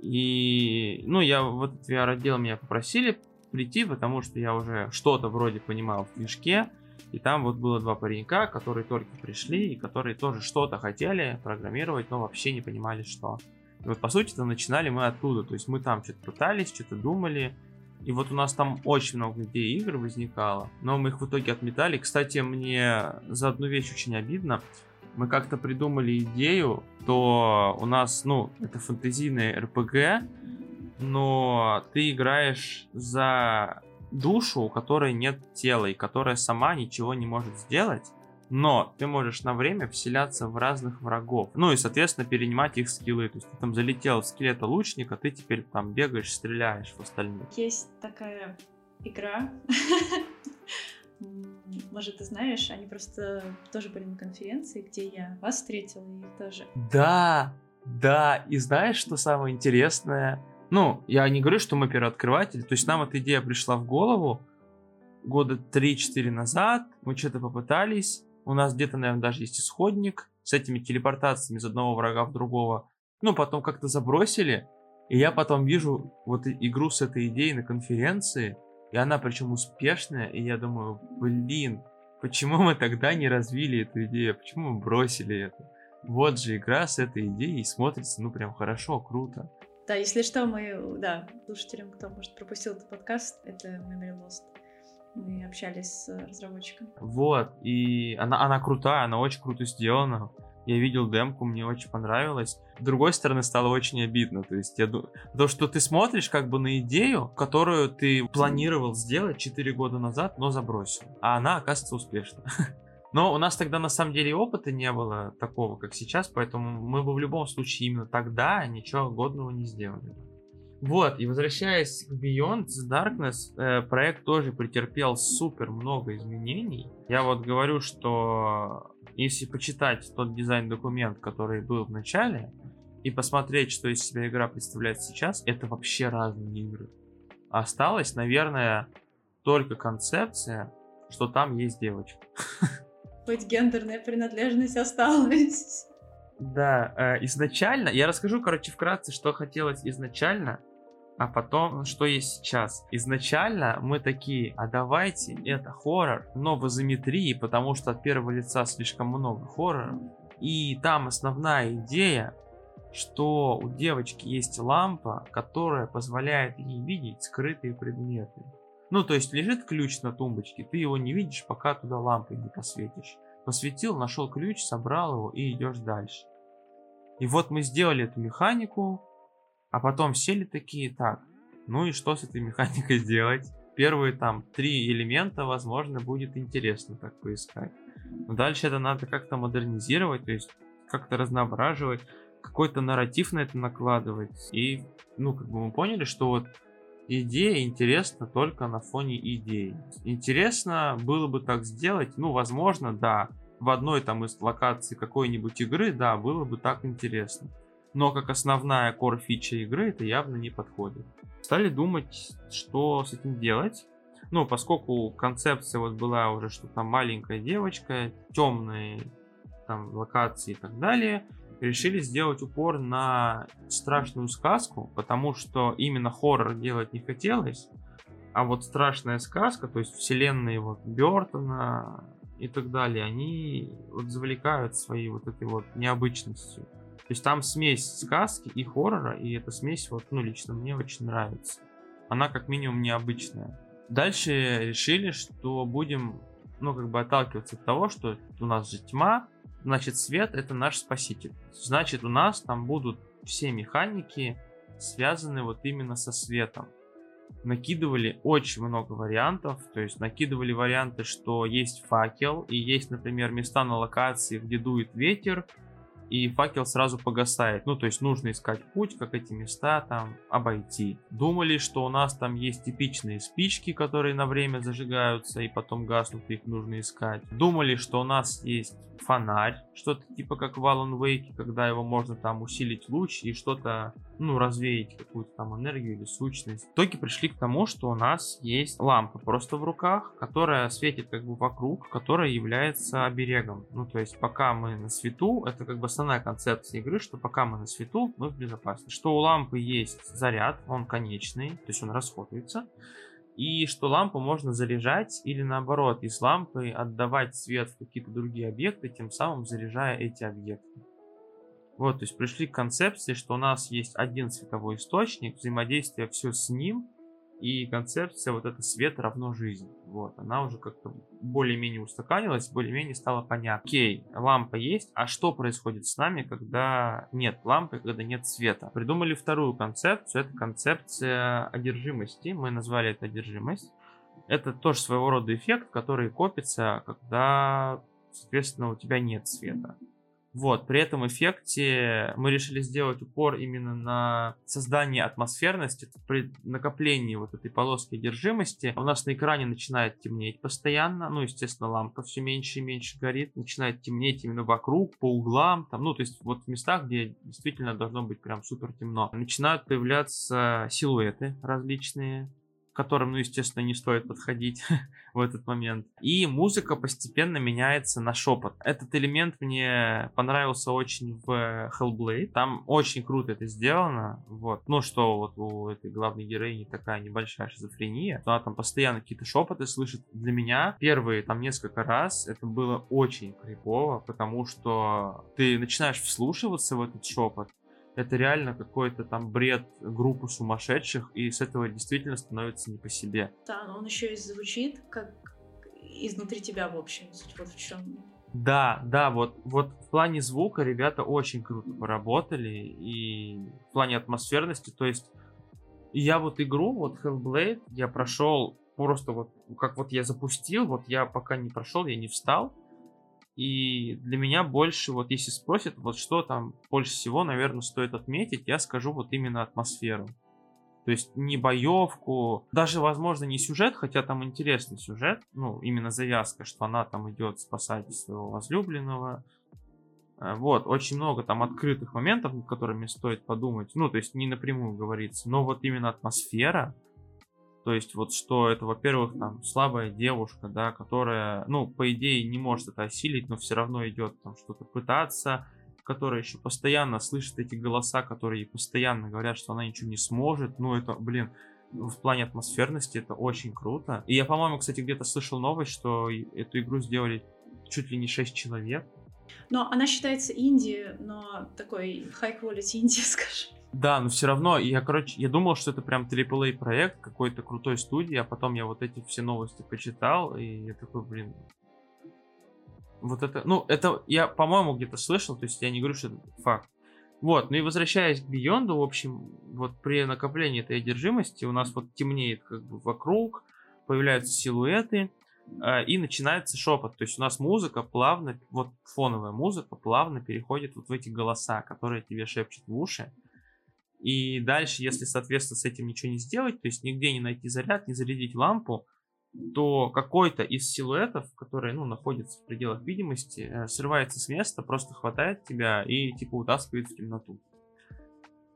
И, ну, я в этот VR-отдел меня попросили прийти, потому что я уже что-то вроде понимал в движке, и там вот было два паренька, которые только пришли, и которые тоже что-то хотели программировать, но вообще не понимали, что. И вот по сути-то начинали мы оттуда, то есть мы там что-то пытались, что-то думали, и вот у нас там очень много идей игр возникало, но мы их в итоге отметали. Кстати, мне за одну вещь очень обидно. Мы как-то придумали идею, то у нас, ну, это фэнтезийное РПГ, но ты играешь за душу, у которой нет тела и которая сама ничего не может сделать, но ты можешь на время вселяться в разных врагов. Ну и, соответственно, перенимать их скиллы. То есть ты там залетел в скелета лучника, ты теперь там бегаешь, стреляешь в остальных. Есть такая игра. Может, ты знаешь, они просто тоже были на конференции, где я вас встретила, и их тоже. Да, да, и знаешь, что самое интересное? Ну, я не говорю, что мы первооткрыватели, то есть нам эта идея пришла в голову года 3-4 назад, мы что-то попытались, у нас где-то, наверное, даже есть исходник с этими телепортациями из одного врага в другого, ну, потом как-то забросили, и я потом вижу вот игру с этой идеей на конференции, и она причем успешная, и я думаю, блин, почему мы тогда не развили эту идею, почему мы бросили это? Вот же игра с этой идеей смотрится, ну, прям хорошо, круто. Да, если что, мы, да, слушателям, кто, может, пропустил этот подкаст, это Memory Lost. Мы общались с разработчиком. Вот, и она, она крутая, она очень круто сделана. Я видел демку, мне очень понравилось. С другой стороны, стало очень обидно. То есть, я думаю, то, что ты смотришь как бы на идею, которую ты планировал сделать 4 года назад, но забросил. А она, оказывается, успешна. Но у нас тогда на самом деле опыта не было такого, как сейчас, поэтому мы бы в любом случае именно тогда ничего годного не сделали. Вот, и возвращаясь к Beyond the Darkness, э, проект тоже претерпел супер много изменений. Я вот говорю, что если почитать тот дизайн-документ, который был в начале, и посмотреть, что из себя игра представляет сейчас, это вообще разные игры. Осталась, наверное, только концепция, что там есть девочка. Хоть гендерная принадлежность осталась. Да, э, изначально, я расскажу, короче, вкратце, что хотелось изначально а потом, что есть сейчас. Изначально мы такие, а давайте, это хоррор, но в изометрии, потому что от первого лица слишком много хорроров. И там основная идея, что у девочки есть лампа, которая позволяет ей видеть скрытые предметы. Ну, то есть лежит ключ на тумбочке, ты его не видишь, пока туда лампой не посветишь. Посветил, нашел ключ, собрал его и идешь дальше. И вот мы сделали эту механику, а потом сели такие, так, ну и что с этой механикой сделать? Первые там три элемента, возможно, будет интересно так поискать. Но дальше это надо как-то модернизировать, то есть как-то разноображивать, какой-то нарратив на это накладывать. И, ну, как бы мы поняли, что вот идея интересна только на фоне идеи. Интересно было бы так сделать, ну, возможно, да, в одной там из локаций какой-нибудь игры, да, было бы так интересно но как основная core фича игры это явно не подходит. Стали думать, что с этим делать. Ну, поскольку концепция вот была уже, что там маленькая девочка, темные там локации и так далее, решили сделать упор на страшную сказку, потому что именно хоррор делать не хотелось, а вот страшная сказка, то есть вселенные вот Бертона и так далее, они вот завлекают своей вот этой вот необычностью. То есть там смесь сказки и хоррора, и эта смесь, вот, ну, лично мне очень нравится. Она как минимум необычная. Дальше решили, что будем, ну, как бы отталкиваться от того, что у нас же тьма, значит, свет это наш спаситель. Значит, у нас там будут все механики связаны вот именно со светом. Накидывали очень много вариантов, то есть накидывали варианты, что есть факел, и есть, например, места на локации, где дует ветер, и факел сразу погасает. Ну, то есть нужно искать путь, как эти места там обойти. Думали, что у нас там есть типичные спички, которые на время зажигаются и потом гаснут, их нужно искать. Думали, что у нас есть фонарь, что-то типа как в Alan Wake, когда его можно там усилить луч и что-то, ну, развеять какую-то там энергию или сущность. В итоге пришли к тому, что у нас есть лампа просто в руках, которая светит как бы вокруг, которая является оберегом. Ну, то есть пока мы на свету, это как бы основная концепция игры, что пока мы на свету, мы в безопасности. Что у лампы есть заряд, он конечный, то есть он расходуется и что лампу можно заряжать или наоборот из лампы отдавать свет в какие-то другие объекты, тем самым заряжая эти объекты. Вот, то есть пришли к концепции, что у нас есть один световой источник, взаимодействие все с ним, и концепция вот это свет равно жизнь. Вот, она уже как-то более-менее устаканилась, более-менее стало понятно. Окей, лампа есть, а что происходит с нами, когда нет лампы, когда нет света? Придумали вторую концепцию, это концепция одержимости, мы назвали это одержимость. Это тоже своего рода эффект, который копится, когда, соответственно, у тебя нет света. Вот, при этом эффекте мы решили сделать упор именно на создание атмосферности, при накоплении вот этой полоски одержимости. У нас на экране начинает темнеть постоянно, ну, естественно, лампа все меньше и меньше горит, начинает темнеть именно вокруг, по углам, там, ну, то есть вот в местах, где действительно должно быть прям супер темно. Начинают появляться силуэты различные, к которым, ну, естественно, не стоит подходить в этот момент. И музыка постепенно меняется на шепот. Этот элемент мне понравился очень в Hellblade. Там очень круто это сделано. Вот. Ну, что вот у этой главной героини такая небольшая шизофрения. Она там постоянно какие-то шепоты слышит. Для меня первые там несколько раз это было очень крипово, потому что ты начинаешь вслушиваться в этот шепот, это реально какой-то там бред группы сумасшедших, и с этого действительно становится не по себе. Да, но он еще и звучит как изнутри тебя, в общем, суть вот в чем. Да, да, вот, вот в плане звука ребята очень круто поработали, и в плане атмосферности, то есть я вот игру, вот Hellblade, я прошел просто вот, как вот я запустил, вот я пока не прошел, я не встал, и для меня больше, вот если спросят, вот что там больше всего, наверное, стоит отметить, я скажу вот именно атмосферу. То есть не боевку, даже, возможно, не сюжет, хотя там интересный сюжет, ну, именно завязка, что она там идет спасать своего возлюбленного. Э, вот, очень много там открытых моментов, над которыми стоит подумать. Ну, то есть не напрямую говорится, но вот именно атмосфера, то есть вот что это, во-первых, там слабая девушка, да, которая, ну, по идее не может это осилить, но все равно идет там что-то пытаться, которая еще постоянно слышит эти голоса, которые ей постоянно говорят, что она ничего не сможет. Ну, это, блин, в плане атмосферности это очень круто. И я, по-моему, кстати, где-то слышал новость, что эту игру сделали чуть ли не 6 человек. Но она считается инди, но такой high quality инди, скажем. Да, но все равно, я, короче, я думал, что это прям AAA проект какой-то крутой студии, а потом я вот эти все новости почитал, и я такой, блин, вот это, ну, это я, по-моему, где-то слышал, то есть я не говорю, что это факт. Вот, ну и возвращаясь к Бионду, в общем, вот при накоплении этой одержимости у нас вот темнеет как бы вокруг, появляются силуэты, э, и начинается шепот. То есть у нас музыка плавно, вот фоновая музыка плавно переходит вот в эти голоса, которые тебе шепчут в уши. И дальше, если, соответственно, с этим ничего не сделать, то есть нигде не найти заряд, не зарядить лампу, то какой-то из силуэтов, которые, ну, находятся в пределах видимости, э, срывается с места, просто хватает тебя и, типа, утаскивает в темноту.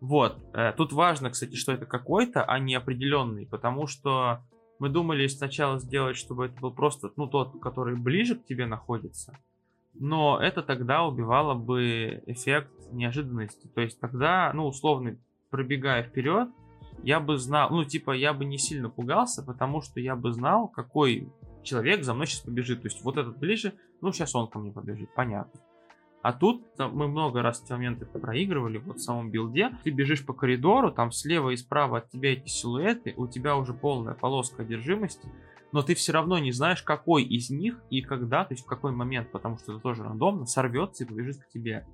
Вот. Э, тут важно, кстати, что это какой-то, а не определенный, потому что мы думали сначала сделать, чтобы это был просто, ну, тот, который ближе к тебе находится, но это тогда убивало бы эффект неожиданности. То есть тогда, ну, условно, пробегая вперед, я бы знал, ну, типа, я бы не сильно пугался, потому что я бы знал, какой человек за мной сейчас побежит. То есть вот этот ближе, ну, сейчас он ко мне побежит, понятно. А тут мы много раз эти моменты проигрывали вот в самом билде. Ты бежишь по коридору, там слева и справа от тебя эти силуэты, у тебя уже полная полоска одержимости, но ты все равно не знаешь, какой из них и когда, то есть в какой момент, потому что это тоже рандомно, сорвется и побежит к тебе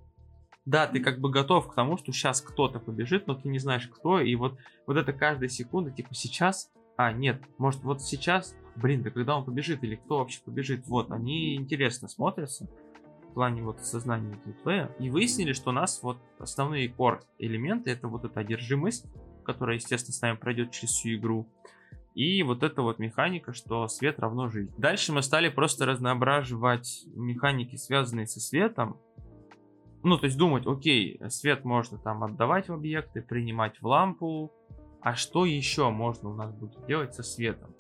да, ты как бы готов к тому, что сейчас кто-то побежит, но ты не знаешь кто, и вот, вот это каждая секунда, типа сейчас, а, нет, может вот сейчас, блин, да когда он побежит, или кто вообще побежит, вот, они интересно смотрятся в плане вот осознания геймплея, и выяснили, что у нас вот основные core элементы, это вот эта одержимость, которая, естественно, с нами пройдет через всю игру, и вот эта вот механика, что свет равно жизнь. Дальше мы стали просто разноображивать механики, связанные со светом, ну, то есть думать, окей, свет можно там отдавать в объекты, принимать в лампу, а что еще можно у нас будет делать со светом?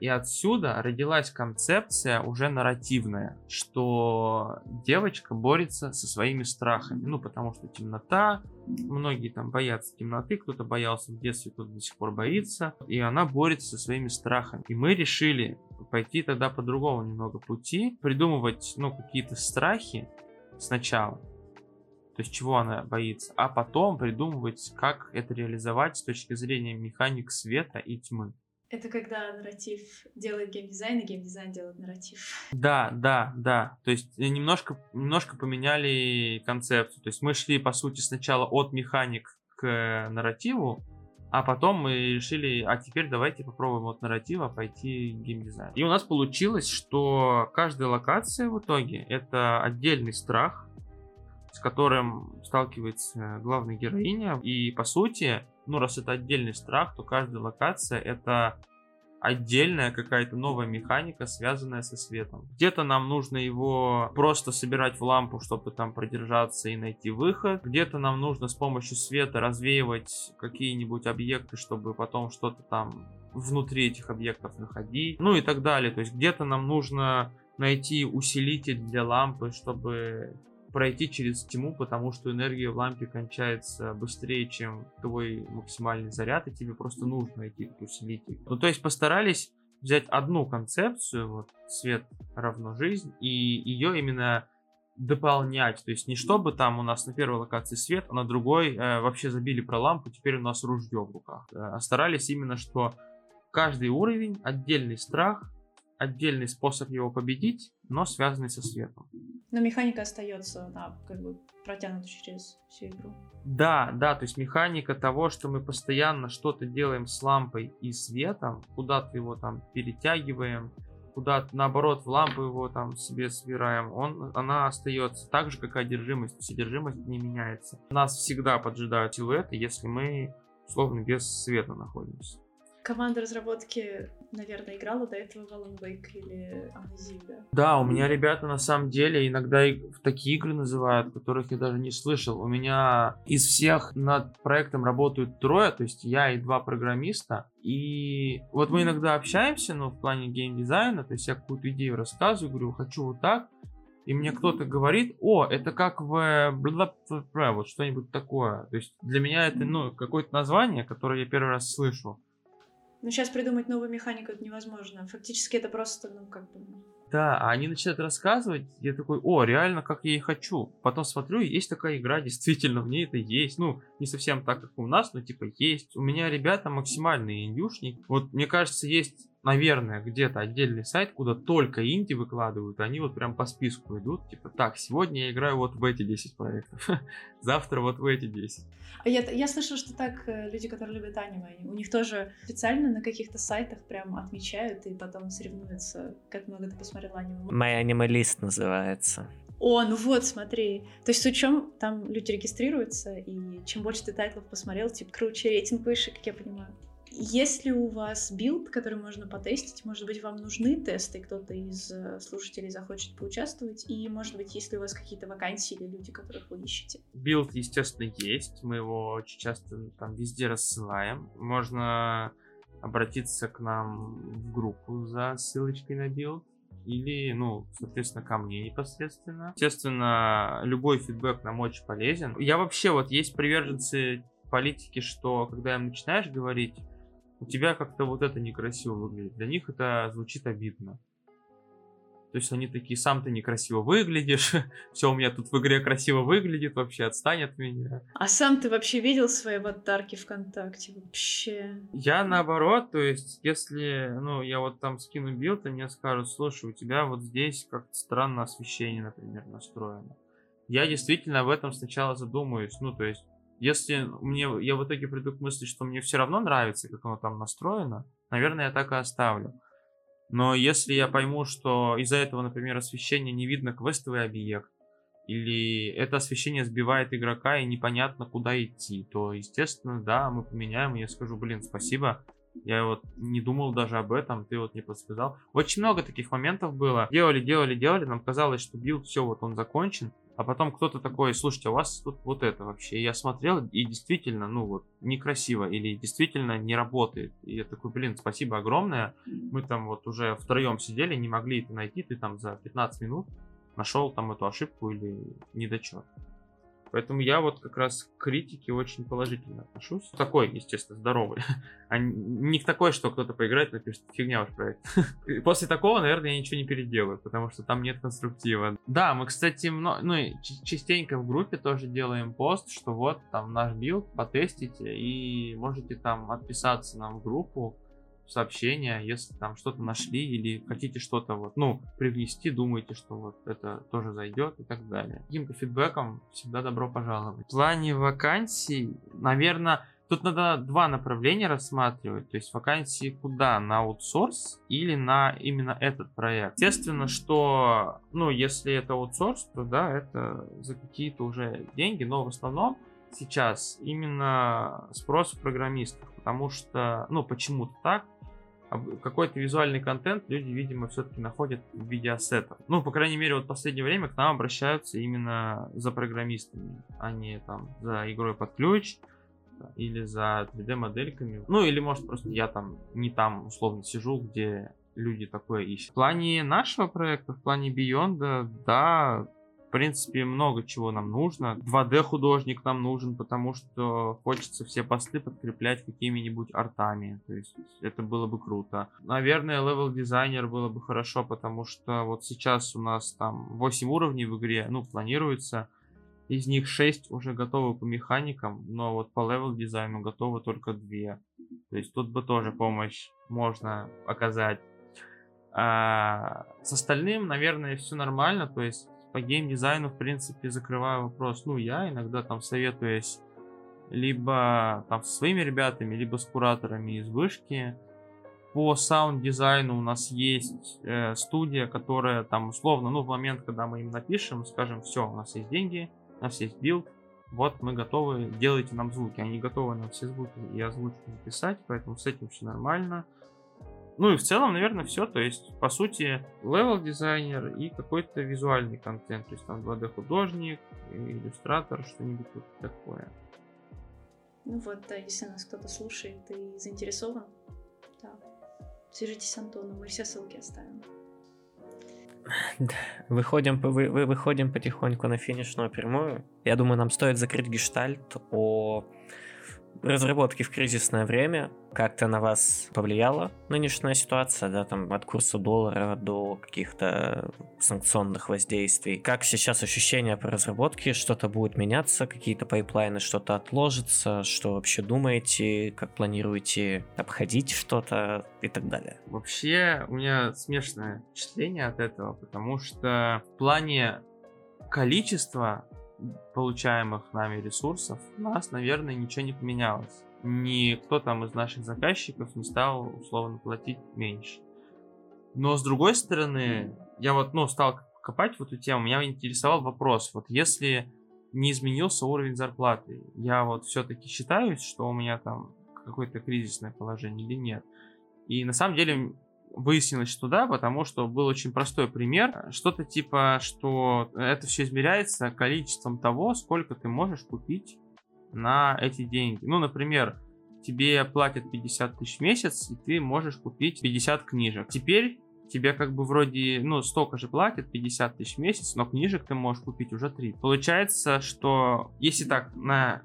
И отсюда родилась концепция уже нарративная, что девочка борется со своими страхами. Ну, потому что темнота, многие там боятся темноты, кто-то боялся в детстве, кто-то до сих пор боится. И она борется со своими страхами. И мы решили пойти тогда по другому немного пути, придумывать, ну, какие-то страхи сначала, то есть чего она боится, а потом придумывать, как это реализовать с точки зрения механик света и тьмы. Это когда нарратив делает геймдизайн, и геймдизайн делает нарратив. Да, да, да. То есть э, немножко, немножко поменяли концепцию. То есть мы шли, по сути, сначала от механик к нарративу, а потом мы решили, а теперь давайте попробуем от нарратива пойти геймдизайн. И у нас получилось, что каждая локация в итоге это отдельный страх, с которым сталкивается главная героиня. И по сути, ну раз это отдельный страх, то каждая локация это отдельная какая-то новая механика, связанная со светом. Где-то нам нужно его просто собирать в лампу, чтобы там продержаться и найти выход. Где-то нам нужно с помощью света развеивать какие-нибудь объекты, чтобы потом что-то там внутри этих объектов находить. Ну и так далее. То есть где-то нам нужно найти усилитель для лампы, чтобы пройти через тьму, потому что энергия в лампе кончается быстрее, чем твой максимальный заряд, и тебе просто нужно найти этот усилитель. Ну, то есть постарались взять одну концепцию, вот, свет равно жизнь, и ее именно дополнять. То есть не чтобы там у нас на первой локации свет, а на другой э, вообще забили про лампу, теперь у нас ружье в руках. Э, а старались именно, что каждый уровень, отдельный страх, отдельный способ его победить, но связанный со светом. Но механика остается, она как бы протянута через всю игру. Да, да, то есть механика того, что мы постоянно что-то делаем с лампой и светом, куда-то его там перетягиваем, куда наоборот в лампу его там себе собираем, он, она остается так же, как и одержимость. Содержимость не меняется. Нас всегда поджидают силуэты, если мы условно без света находимся. Команда разработки, наверное, играла до этого в Alan Wake или Amnesia, да? Да, у меня ребята на самом деле иногда и в такие игры называют, которых я даже не слышал. У меня из всех над проектом работают трое, то есть я и два программиста. И вот мы иногда общаемся, ну, в плане геймдизайна, то есть я какую-то идею рассказываю, говорю, хочу вот так, и мне кто-то говорит, о, это как в вот что-нибудь такое. То есть для меня это, ну, какое-то название, которое я первый раз слышу. Ну, сейчас придумать новую механику это невозможно. Фактически это просто, ну, как бы... Да, а они начинают рассказывать, я такой, о, реально, как я и хочу. Потом смотрю, есть такая игра, действительно, в ней это есть. Ну, не совсем так, как у нас, но типа есть. У меня ребята максимальные индюшники. Вот, мне кажется, есть наверное, где-то отдельный сайт, куда только инди выкладывают, они вот прям по списку идут, типа, так, сегодня я играю вот в эти 10 проектов, завтра вот в эти 10. А я, я слышала, что так э, люди, которые любят аниме, у них тоже специально на каких-то сайтах прям отмечают и потом соревнуются, как много ты посмотрел аниме. MyAnimeList называется. О, ну вот, смотри. То есть, в чем там люди регистрируются, и чем больше ты тайтлов посмотрел, типа, круче рейтинг выше, как я понимаю. Есть ли у вас билд, который можно потестить? Может быть, вам нужны тесты, кто-то из э, слушателей захочет поучаствовать? И, может быть, есть ли у вас какие-то вакансии или люди, которых вы ищете? Билд, естественно, есть. Мы его очень часто там везде рассылаем. Можно обратиться к нам в группу за ссылочкой на билд или, ну, соответственно, ко мне непосредственно. Естественно, любой фидбэк нам очень полезен. Я вообще, вот есть приверженцы политики, что когда им начинаешь говорить, у тебя как-то вот это некрасиво выглядит. Для них это звучит обидно. То есть они такие, сам ты некрасиво выглядишь, все у меня тут в игре красиво выглядит, вообще отстань от меня. А сам ты вообще видел свои аватарки ВКонтакте вообще? Я наоборот, то есть если, ну, я вот там скину билд, и мне скажут, слушай, у тебя вот здесь как-то странно освещение, например, настроено. Я действительно об этом сначала задумаюсь, ну, то есть если мне, я в итоге приду к мысли, что мне все равно нравится, как оно там настроено, наверное, я так и оставлю. Но если я пойму, что из-за этого, например, освещение не видно квестовый объект, или это освещение сбивает игрока и непонятно куда идти, то, естественно, да, мы поменяем, и я скажу, блин, спасибо, я вот не думал даже об этом, ты вот не подсказал. Очень много таких моментов было. Делали, делали, делали, нам казалось, что билд, все, вот он закончен, а потом кто-то такой, слушайте, у вас тут вот это вообще. И я смотрел, и действительно, ну вот, некрасиво, или действительно не работает. И я такой, блин, спасибо огромное. Мы там вот уже втроем сидели, не могли это найти, ты там за 15 минут нашел там эту ошибку или недочет. Поэтому я вот как раз к критике очень положительно отношусь. Такой, естественно, здоровый. А не к такой, что кто-то поиграет, напишет, фигня ваш проект. После такого, наверное, я ничего не переделаю, потому что там нет конструктива. Да, мы, кстати, ну, частенько в группе тоже делаем пост, что вот там наш билд, потестите, и можете там отписаться нам в группу, сообщения, если там что-то нашли или хотите что-то вот, ну, привнести, думаете, что вот это тоже зайдет и так далее. Каким-то фидбэком всегда добро пожаловать. В плане вакансий, наверное, Тут надо два направления рассматривать, то есть вакансии куда, на аутсорс или на именно этот проект. Естественно, что, ну, если это аутсорс, то да, это за какие-то уже деньги, но в основном сейчас именно спрос программистов, потому что, ну, почему-то так, какой-то визуальный контент люди, видимо, все-таки находят в виде ассетов. Ну, по крайней мере, вот в последнее время к нам обращаются именно за программистами, а не там за игрой под ключ или за 3D-модельками. Ну, или, может, просто я там не там условно сижу, где люди такое ищут. В плане нашего проекта, в плане Beyond, да, в принципе, много чего нам нужно. 2D художник нам нужен, потому что хочется все посты подкреплять какими-нибудь артами. То есть это было бы круто. Наверное, level дизайнер было бы хорошо, потому что вот сейчас у нас там 8 уровней в игре, ну, планируется. Из них 6 уже готовы по механикам, но вот по level дизайну готовы только 2. То есть тут бы тоже помощь можно оказать. А с остальным, наверное, все нормально. То есть по геймдизайну, в принципе, закрываю вопрос. Ну, я иногда там советуюсь либо там со своими ребятами, либо с кураторами из вышки. По саунд-дизайну у нас есть э, студия, которая там условно, ну, в момент, когда мы им напишем, скажем, все, у нас есть деньги, у нас есть билд, вот мы готовы, делайте нам звуки. Они готовы нам все звуки и озвучку записать, поэтому с этим все нормально. Ну и в целом, наверное, все. То есть, по сути, level дизайнер и какой-то визуальный контент. То есть там 2D художник, иллюстратор, что-нибудь вот такое. Ну вот, да, если нас кто-то слушает и заинтересован, да, свяжитесь с Антоном, мы все ссылки оставим. Выходим, вы, вы, выходим потихоньку на финишную прямую. Я думаю, нам стоит закрыть гештальт о разработки в кризисное время как-то на вас повлияла нынешняя ситуация, да, там от курса доллара до каких-то санкционных воздействий? Как сейчас ощущения по разработке? Что-то будет меняться, какие-то пайплайны, что-то отложится? Что вообще думаете? Как планируете обходить что-то и так далее? Вообще, у меня смешное впечатление от этого, потому что в плане количества получаемых нами ресурсов, у нас, наверное, ничего не поменялось. Никто там из наших заказчиков не стал условно платить меньше. Но с другой стороны, я вот, ну, стал копать в эту тему, меня интересовал вопрос, вот если не изменился уровень зарплаты, я вот все-таки считаюсь, что у меня там какое-то кризисное положение или нет. И на самом деле выяснилось, что да, потому что был очень простой пример. Что-то типа, что это все измеряется количеством того, сколько ты можешь купить на эти деньги. Ну, например, тебе платят 50 тысяч в месяц, и ты можешь купить 50 книжек. Теперь тебе как бы вроде, ну, столько же платят, 50 тысяч в месяц, но книжек ты можешь купить уже 3. Получается, что если так на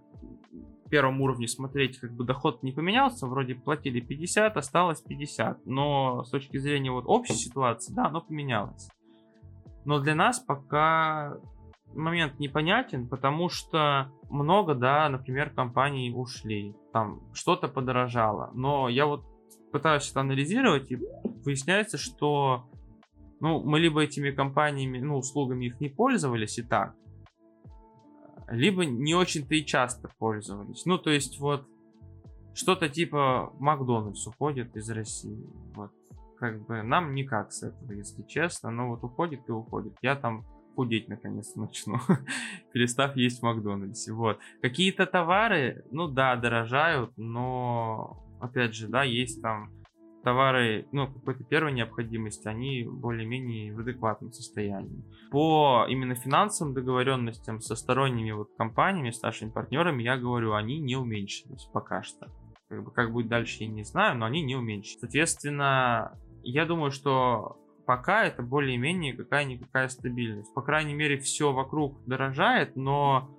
первом уровне смотреть, как бы доход не поменялся, вроде платили 50, осталось 50, но с точки зрения вот общей ситуации, да, оно поменялось. Но для нас пока момент непонятен, потому что много, да, например, компаний ушли, там что-то подорожало, но я вот пытаюсь это анализировать, и выясняется, что ну, мы либо этими компаниями, ну, услугами их не пользовались и так, либо не очень-то и часто пользовались. Ну, то есть вот что-то типа Макдональдс уходит из России. Вот. Как бы нам никак с этого, если честно. Но вот уходит и уходит. Я там худеть наконец начну, перестав есть в Макдональдсе. Вот. Какие-то товары, ну да, дорожают, но опять же, да, есть там товары, ну, какой-то первой необходимости, они более-менее в адекватном состоянии. По именно финансовым договоренностям со сторонними вот компаниями, с нашими партнерами, я говорю, они не уменьшились пока что. Как, бы, как будет дальше, я не знаю, но они не уменьшились. Соответственно, я думаю, что пока это более-менее какая-никакая стабильность. По крайней мере, все вокруг дорожает, но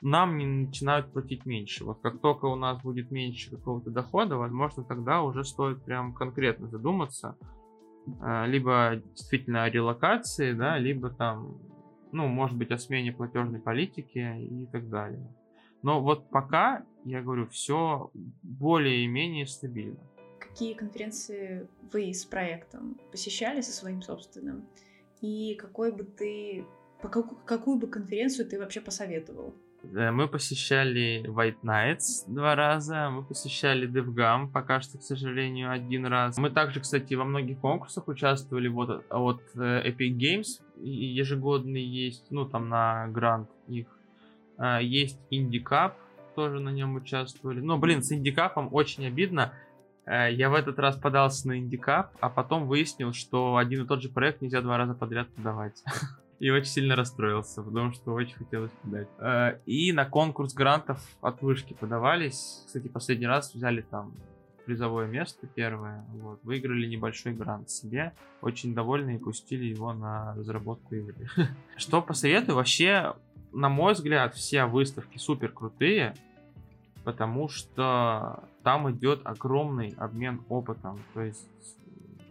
нам не начинают платить меньше. Вот как только у нас будет меньше какого-то дохода, возможно, тогда уже стоит прям конкретно задуматься. А, либо действительно о релокации, да, либо там, ну, может быть, о смене платежной политики и так далее. Но вот пока, я говорю, все более-менее стабильно. Какие конференции вы с проектом посещали со своим собственным? И какой бы ты, по какую бы конференцию ты вообще посоветовал? Э, мы посещали White Nights два раза, мы посещали DevGam, пока что, к сожалению, один раз. Мы также, кстати, во многих конкурсах участвовали, вот от э, Epic Games ежегодный есть, ну, там на грант их. Есть Indie Cup, тоже на нем участвовали. Но, блин, с Indie Cup очень обидно. Э, я в этот раз подался на Indie Cup, а потом выяснил, что один и тот же проект нельзя два раза подряд подавать. и очень сильно расстроился, потому что очень хотелось подать. Э, и на конкурс грантов от вышки подавались. Кстати, последний раз взяли там призовое место первое. Вот, выиграли небольшой грант себе. Очень довольны и пустили его на разработку игры. Что посоветую? Вообще, на мой взгляд, все выставки супер крутые, потому что там идет огромный обмен опытом. То есть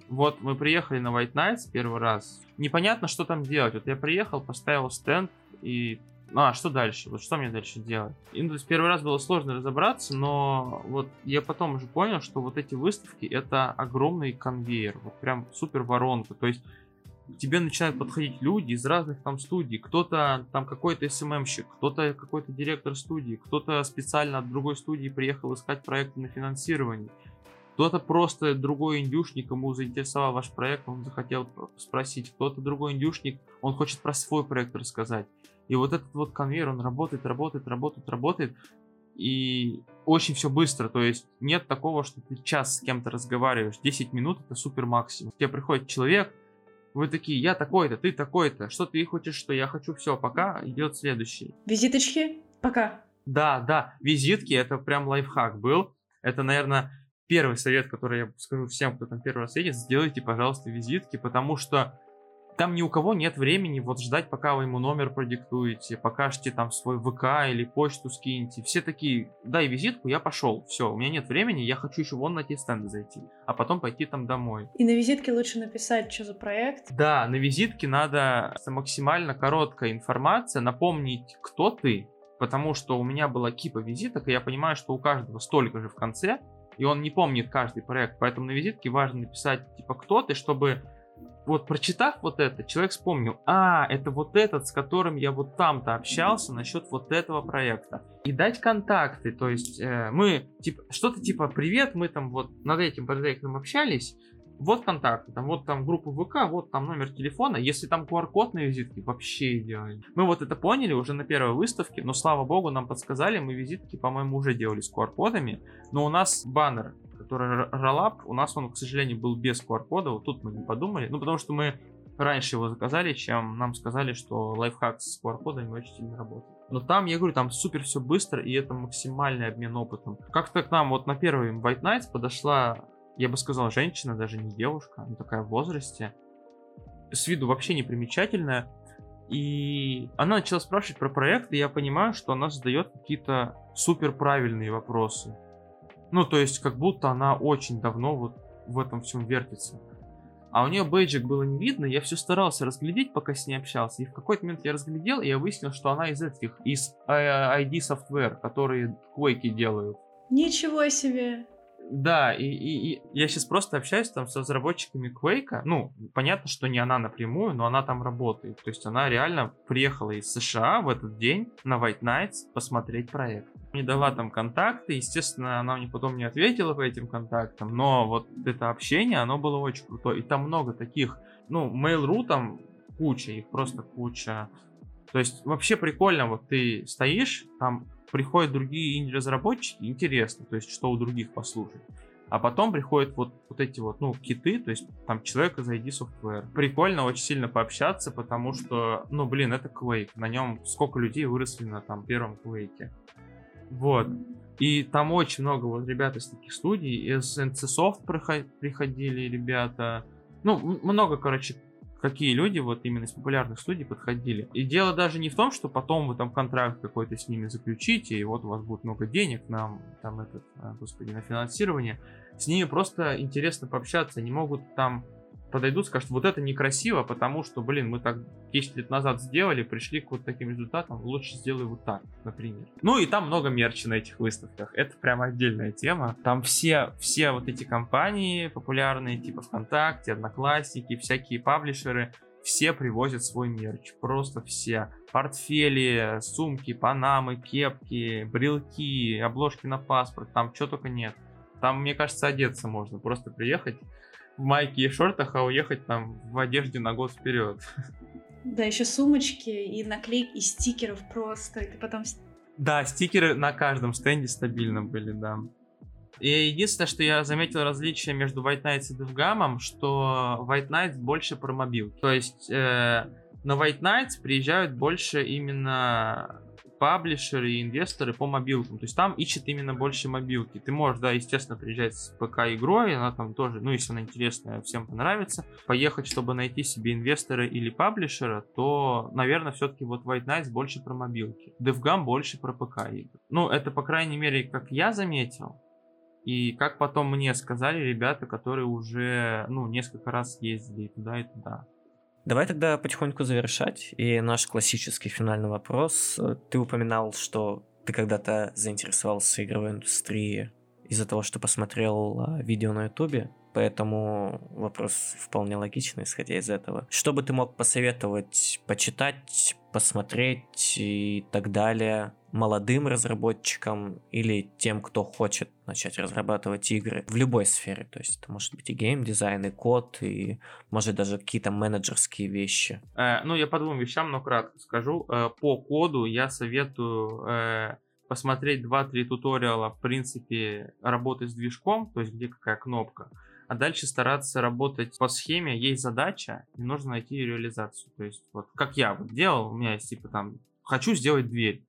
вот мы приехали на White Nights первый раз. Непонятно, что там делать. Вот я приехал, поставил стенд и... Ну, а, что дальше? Вот что мне дальше делать? И, ну, то есть первый раз было сложно разобраться, но вот я потом уже понял, что вот эти выставки это огромный конвейер. Вот прям супер воронка. То есть тебе начинают подходить люди из разных там студий. Кто-то там какой-то СММщик, кто-то какой-то директор студии, кто-то специально от другой студии приехал искать проекты на финансирование. Кто-то просто другой индюшник, ему заинтересовал ваш проект, он захотел спросить. Кто-то другой индюшник, он хочет про свой проект рассказать. И вот этот вот конвейер, он работает, работает, работает, работает. И очень все быстро, то есть нет такого, что ты час с кем-то разговариваешь, 10 минут это супер максимум. К тебе приходит человек, вы такие, я такой-то, ты такой-то, что ты хочешь, что я хочу, все, пока, идет следующий. Визиточки, пока. Да, да, визитки, это прям лайфхак был. Это, наверное, первый совет, который я скажу всем, кто там первый раз едет, сделайте, пожалуйста, визитки, потому что там ни у кого нет времени вот ждать, пока вы ему номер продиктуете, покажете там свой ВК или почту скинете. Все такие, дай визитку, я пошел. Все, у меня нет времени, я хочу еще вон на те стенды зайти, а потом пойти там домой. И на визитке лучше написать, что за проект. Да, на визитке надо максимально короткая информация, напомнить, кто ты, потому что у меня была кипа визиток, и я понимаю, что у каждого столько же в конце, и он не помнит каждый проект, поэтому на визитке важно написать, типа, кто ты, чтобы вот прочитав вот это, человек вспомнил, а, это вот этот, с которым я вот там-то общался насчет вот этого проекта. И дать контакты, то есть э, мы, типа, что-то типа, привет, мы там вот над этим проектом общались, вот контакты, там вот там группа ВК, вот там номер телефона, если там QR-код на визитке, вообще идеально. Мы вот это поняли уже на первой выставке, но слава богу нам подсказали, мы визитки, по-моему, уже делали с QR-кодами, но у нас баннер который Rollup, у нас он, к сожалению, был без QR-кода, вот тут мы не подумали, ну, потому что мы раньше его заказали, чем нам сказали, что лайфхак с QR-кодами очень сильно работает. Но там, я говорю, там супер все быстро, и это максимальный обмен опытом. Как-то к нам вот на первый White Nights подошла, я бы сказал, женщина, даже не девушка, она такая в возрасте, с виду вообще не примечательная, и она начала спрашивать про проект, и я понимаю, что она задает какие-то супер правильные вопросы. Ну, то есть, как будто она очень давно вот в этом всем вертится. А у нее бейджик было не видно, я все старался разглядеть, пока с ней общался. И в какой-то момент я разглядел, и я выяснил, что она из этих, из ID э, Software, которые Quake делают. Ничего себе! Да, и, и, и я сейчас просто общаюсь там с разработчиками Quake. Ну, понятно, что не она напрямую, но она там работает. То есть она реально приехала из США в этот день на White Nights посмотреть проект. Не дала там контакты, естественно, она мне потом не ответила по этим контактам, но вот это общение, оно было очень крутое. И там много таких, ну, Mail.ru там куча, их просто куча. То есть вообще прикольно, вот ты стоишь, там приходят другие инди-разработчики, интересно, то есть что у других послушать. А потом приходят вот, вот эти вот, ну, киты, то есть там человек из ID Software. Прикольно очень сильно пообщаться, потому что, ну, блин, это Quake. На нем сколько людей выросли на там первом Quake. Вот. И там очень много вот ребят из таких студий. Из NC Soft приходили ребята. Ну, много, короче, какие люди вот именно из популярных студий подходили. И дело даже не в том, что потом вы там контракт какой-то с ними заключите, и вот у вас будет много денег на, там, этот, а, господи, на финансирование. С ними просто интересно пообщаться, они могут там подойдут, скажут, вот это некрасиво, потому что, блин, мы так 10 лет назад сделали, пришли к вот таким результатам, лучше сделай вот так, например. Ну и там много мерча на этих выставках, это прям отдельная тема. Там все, все вот эти компании популярные, типа ВКонтакте, Одноклассники, всякие паблишеры, все привозят свой мерч, просто все. Портфели, сумки, панамы, кепки, брелки, обложки на паспорт, там что только нет. Там, мне кажется, одеться можно, просто приехать в майке и шортах, а уехать там в одежде на год вперед. Да, еще сумочки и наклейки, и стикеров просто. И ты потом... Да, стикеры на каждом стенде стабильно были, да. И единственное, что я заметил различие между White Nights и DevGam, что White Nights больше про мобил. То есть э, на White Nights приезжают больше именно паблишеры и инвесторы по мобилкам. То есть там ищет именно больше мобилки. Ты можешь, да, естественно, приезжать с ПК игрой, она там тоже, ну, если она интересная, всем понравится. Поехать, чтобы найти себе инвестора или паблишера, то, наверное, все-таки вот White Nights больше про мобилки. DevGam больше про ПК игр. Ну, это, по крайней мере, как я заметил. И как потом мне сказали ребята, которые уже, ну, несколько раз ездили туда и туда. Давай тогда потихоньку завершать. И наш классический финальный вопрос. Ты упоминал, что ты когда-то заинтересовался игровой индустрией из-за того, что посмотрел а, видео на ютубе поэтому вопрос вполне логичный, исходя из этого. Что бы ты мог посоветовать почитать, посмотреть и так далее молодым разработчикам или тем, кто хочет начать разрабатывать игры в любой сфере. То есть это может быть и геймдизайн, и код, и может даже какие-то менеджерские вещи. Э, ну, я по двум вещам, но кратко скажу. Э, по коду я советую э, посмотреть 2-3 туториала, в принципе, работы с движком, то есть где какая кнопка, а дальше стараться работать по схеме. Есть задача, и нужно найти реализацию. То есть, вот как я вот делал, у меня есть типа там, хочу сделать дверь.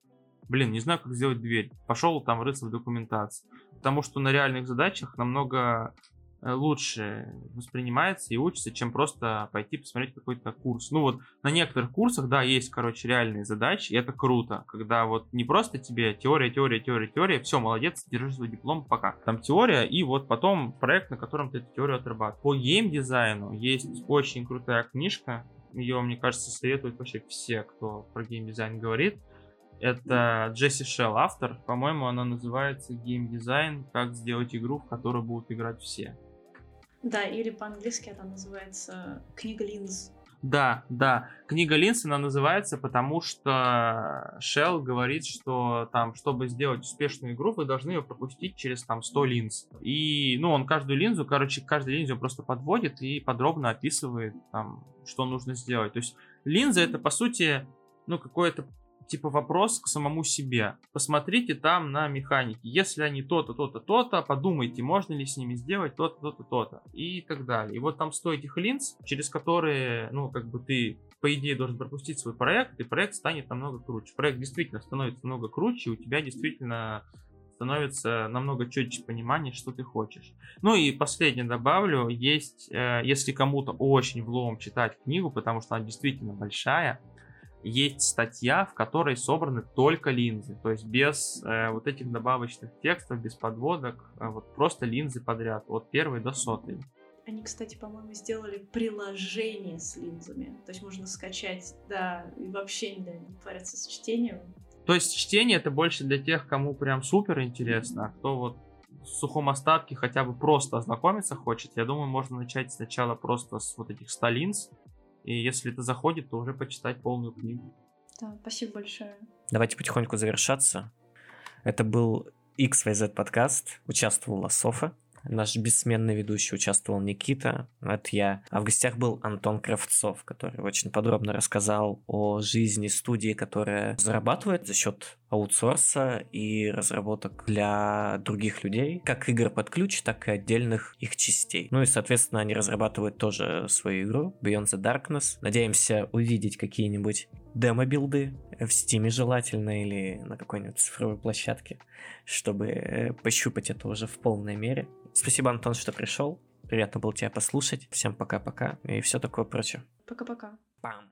Блин, не знаю, как сделать дверь. Пошел там рыться в документации. Потому что на реальных задачах намного лучше воспринимается и учится, чем просто пойти посмотреть какой-то курс. Ну вот на некоторых курсах, да, есть, короче, реальные задачи, и это круто, когда вот не просто тебе теория, теория, теория, теория, все, молодец, держи свой диплом, пока. Там теория, и вот потом проект, на котором ты эту теорию отрабатываешь. По геймдизайну есть очень крутая книжка, ее, мне кажется, советуют вообще все, кто про геймдизайн говорит. Это Джесси Шелл, автор. По-моему, она называется геймдизайн, как сделать игру, в которую будут играть все. Да, или по-английски она называется книга линз. Да, да. Книга Линз она называется, потому что Shell говорит, что там, чтобы сделать успешную игру, вы должны ее пропустить через там 100 линз. И, ну, он каждую линзу, короче, каждую линзу просто подводит и подробно описывает там, что нужно сделать. То есть линза это, по сути, ну, какое-то типа вопрос к самому себе. Посмотрите там на механики. Если они то-то, то-то, то-то, подумайте, можно ли с ними сделать то-то, то-то, то-то. И так далее. И вот там 100 этих линз, через которые, ну, как бы ты по идее должен пропустить свой проект, и проект станет намного круче. Проект действительно становится намного круче, у тебя действительно становится намного четче понимание, что ты хочешь. Ну и последнее добавлю, есть, э, если кому-то очень влом читать книгу, потому что она действительно большая, есть статья, в которой собраны только линзы, то есть без э, вот этих добавочных текстов, без подводок, а вот просто линзы подряд, от первой до сотой. Они, кстати, по-моему, сделали приложение с линзами, то есть можно скачать, да, и вообще да, не париться с чтением. То есть чтение это больше для тех, кому прям супер интересно, а кто вот в сухом остатке хотя бы просто ознакомиться хочет, я думаю, можно начать сначала просто с вот этих 100 линз, и если это заходит, то уже почитать полную книгу. Да, спасибо большое. Давайте потихоньку завершаться. Это был XYZ подкаст. Участвовала Софа. Наш бессменный ведущий участвовал Никита, это я. А в гостях был Антон Кравцов, который очень подробно рассказал о жизни студии, которая зарабатывает за счет аутсорса и разработок для других людей, как игр под ключ, так и отдельных их частей. Ну и, соответственно, они разрабатывают тоже свою игру Beyond the Darkness. Надеемся увидеть какие-нибудь демо-билды в Steam желательно или на какой-нибудь цифровой площадке, чтобы э, пощупать это уже в полной мере. Спасибо, Антон, что пришел. Приятно было тебя послушать. Всем пока-пока и все такое прочее. Пока-пока. Пам.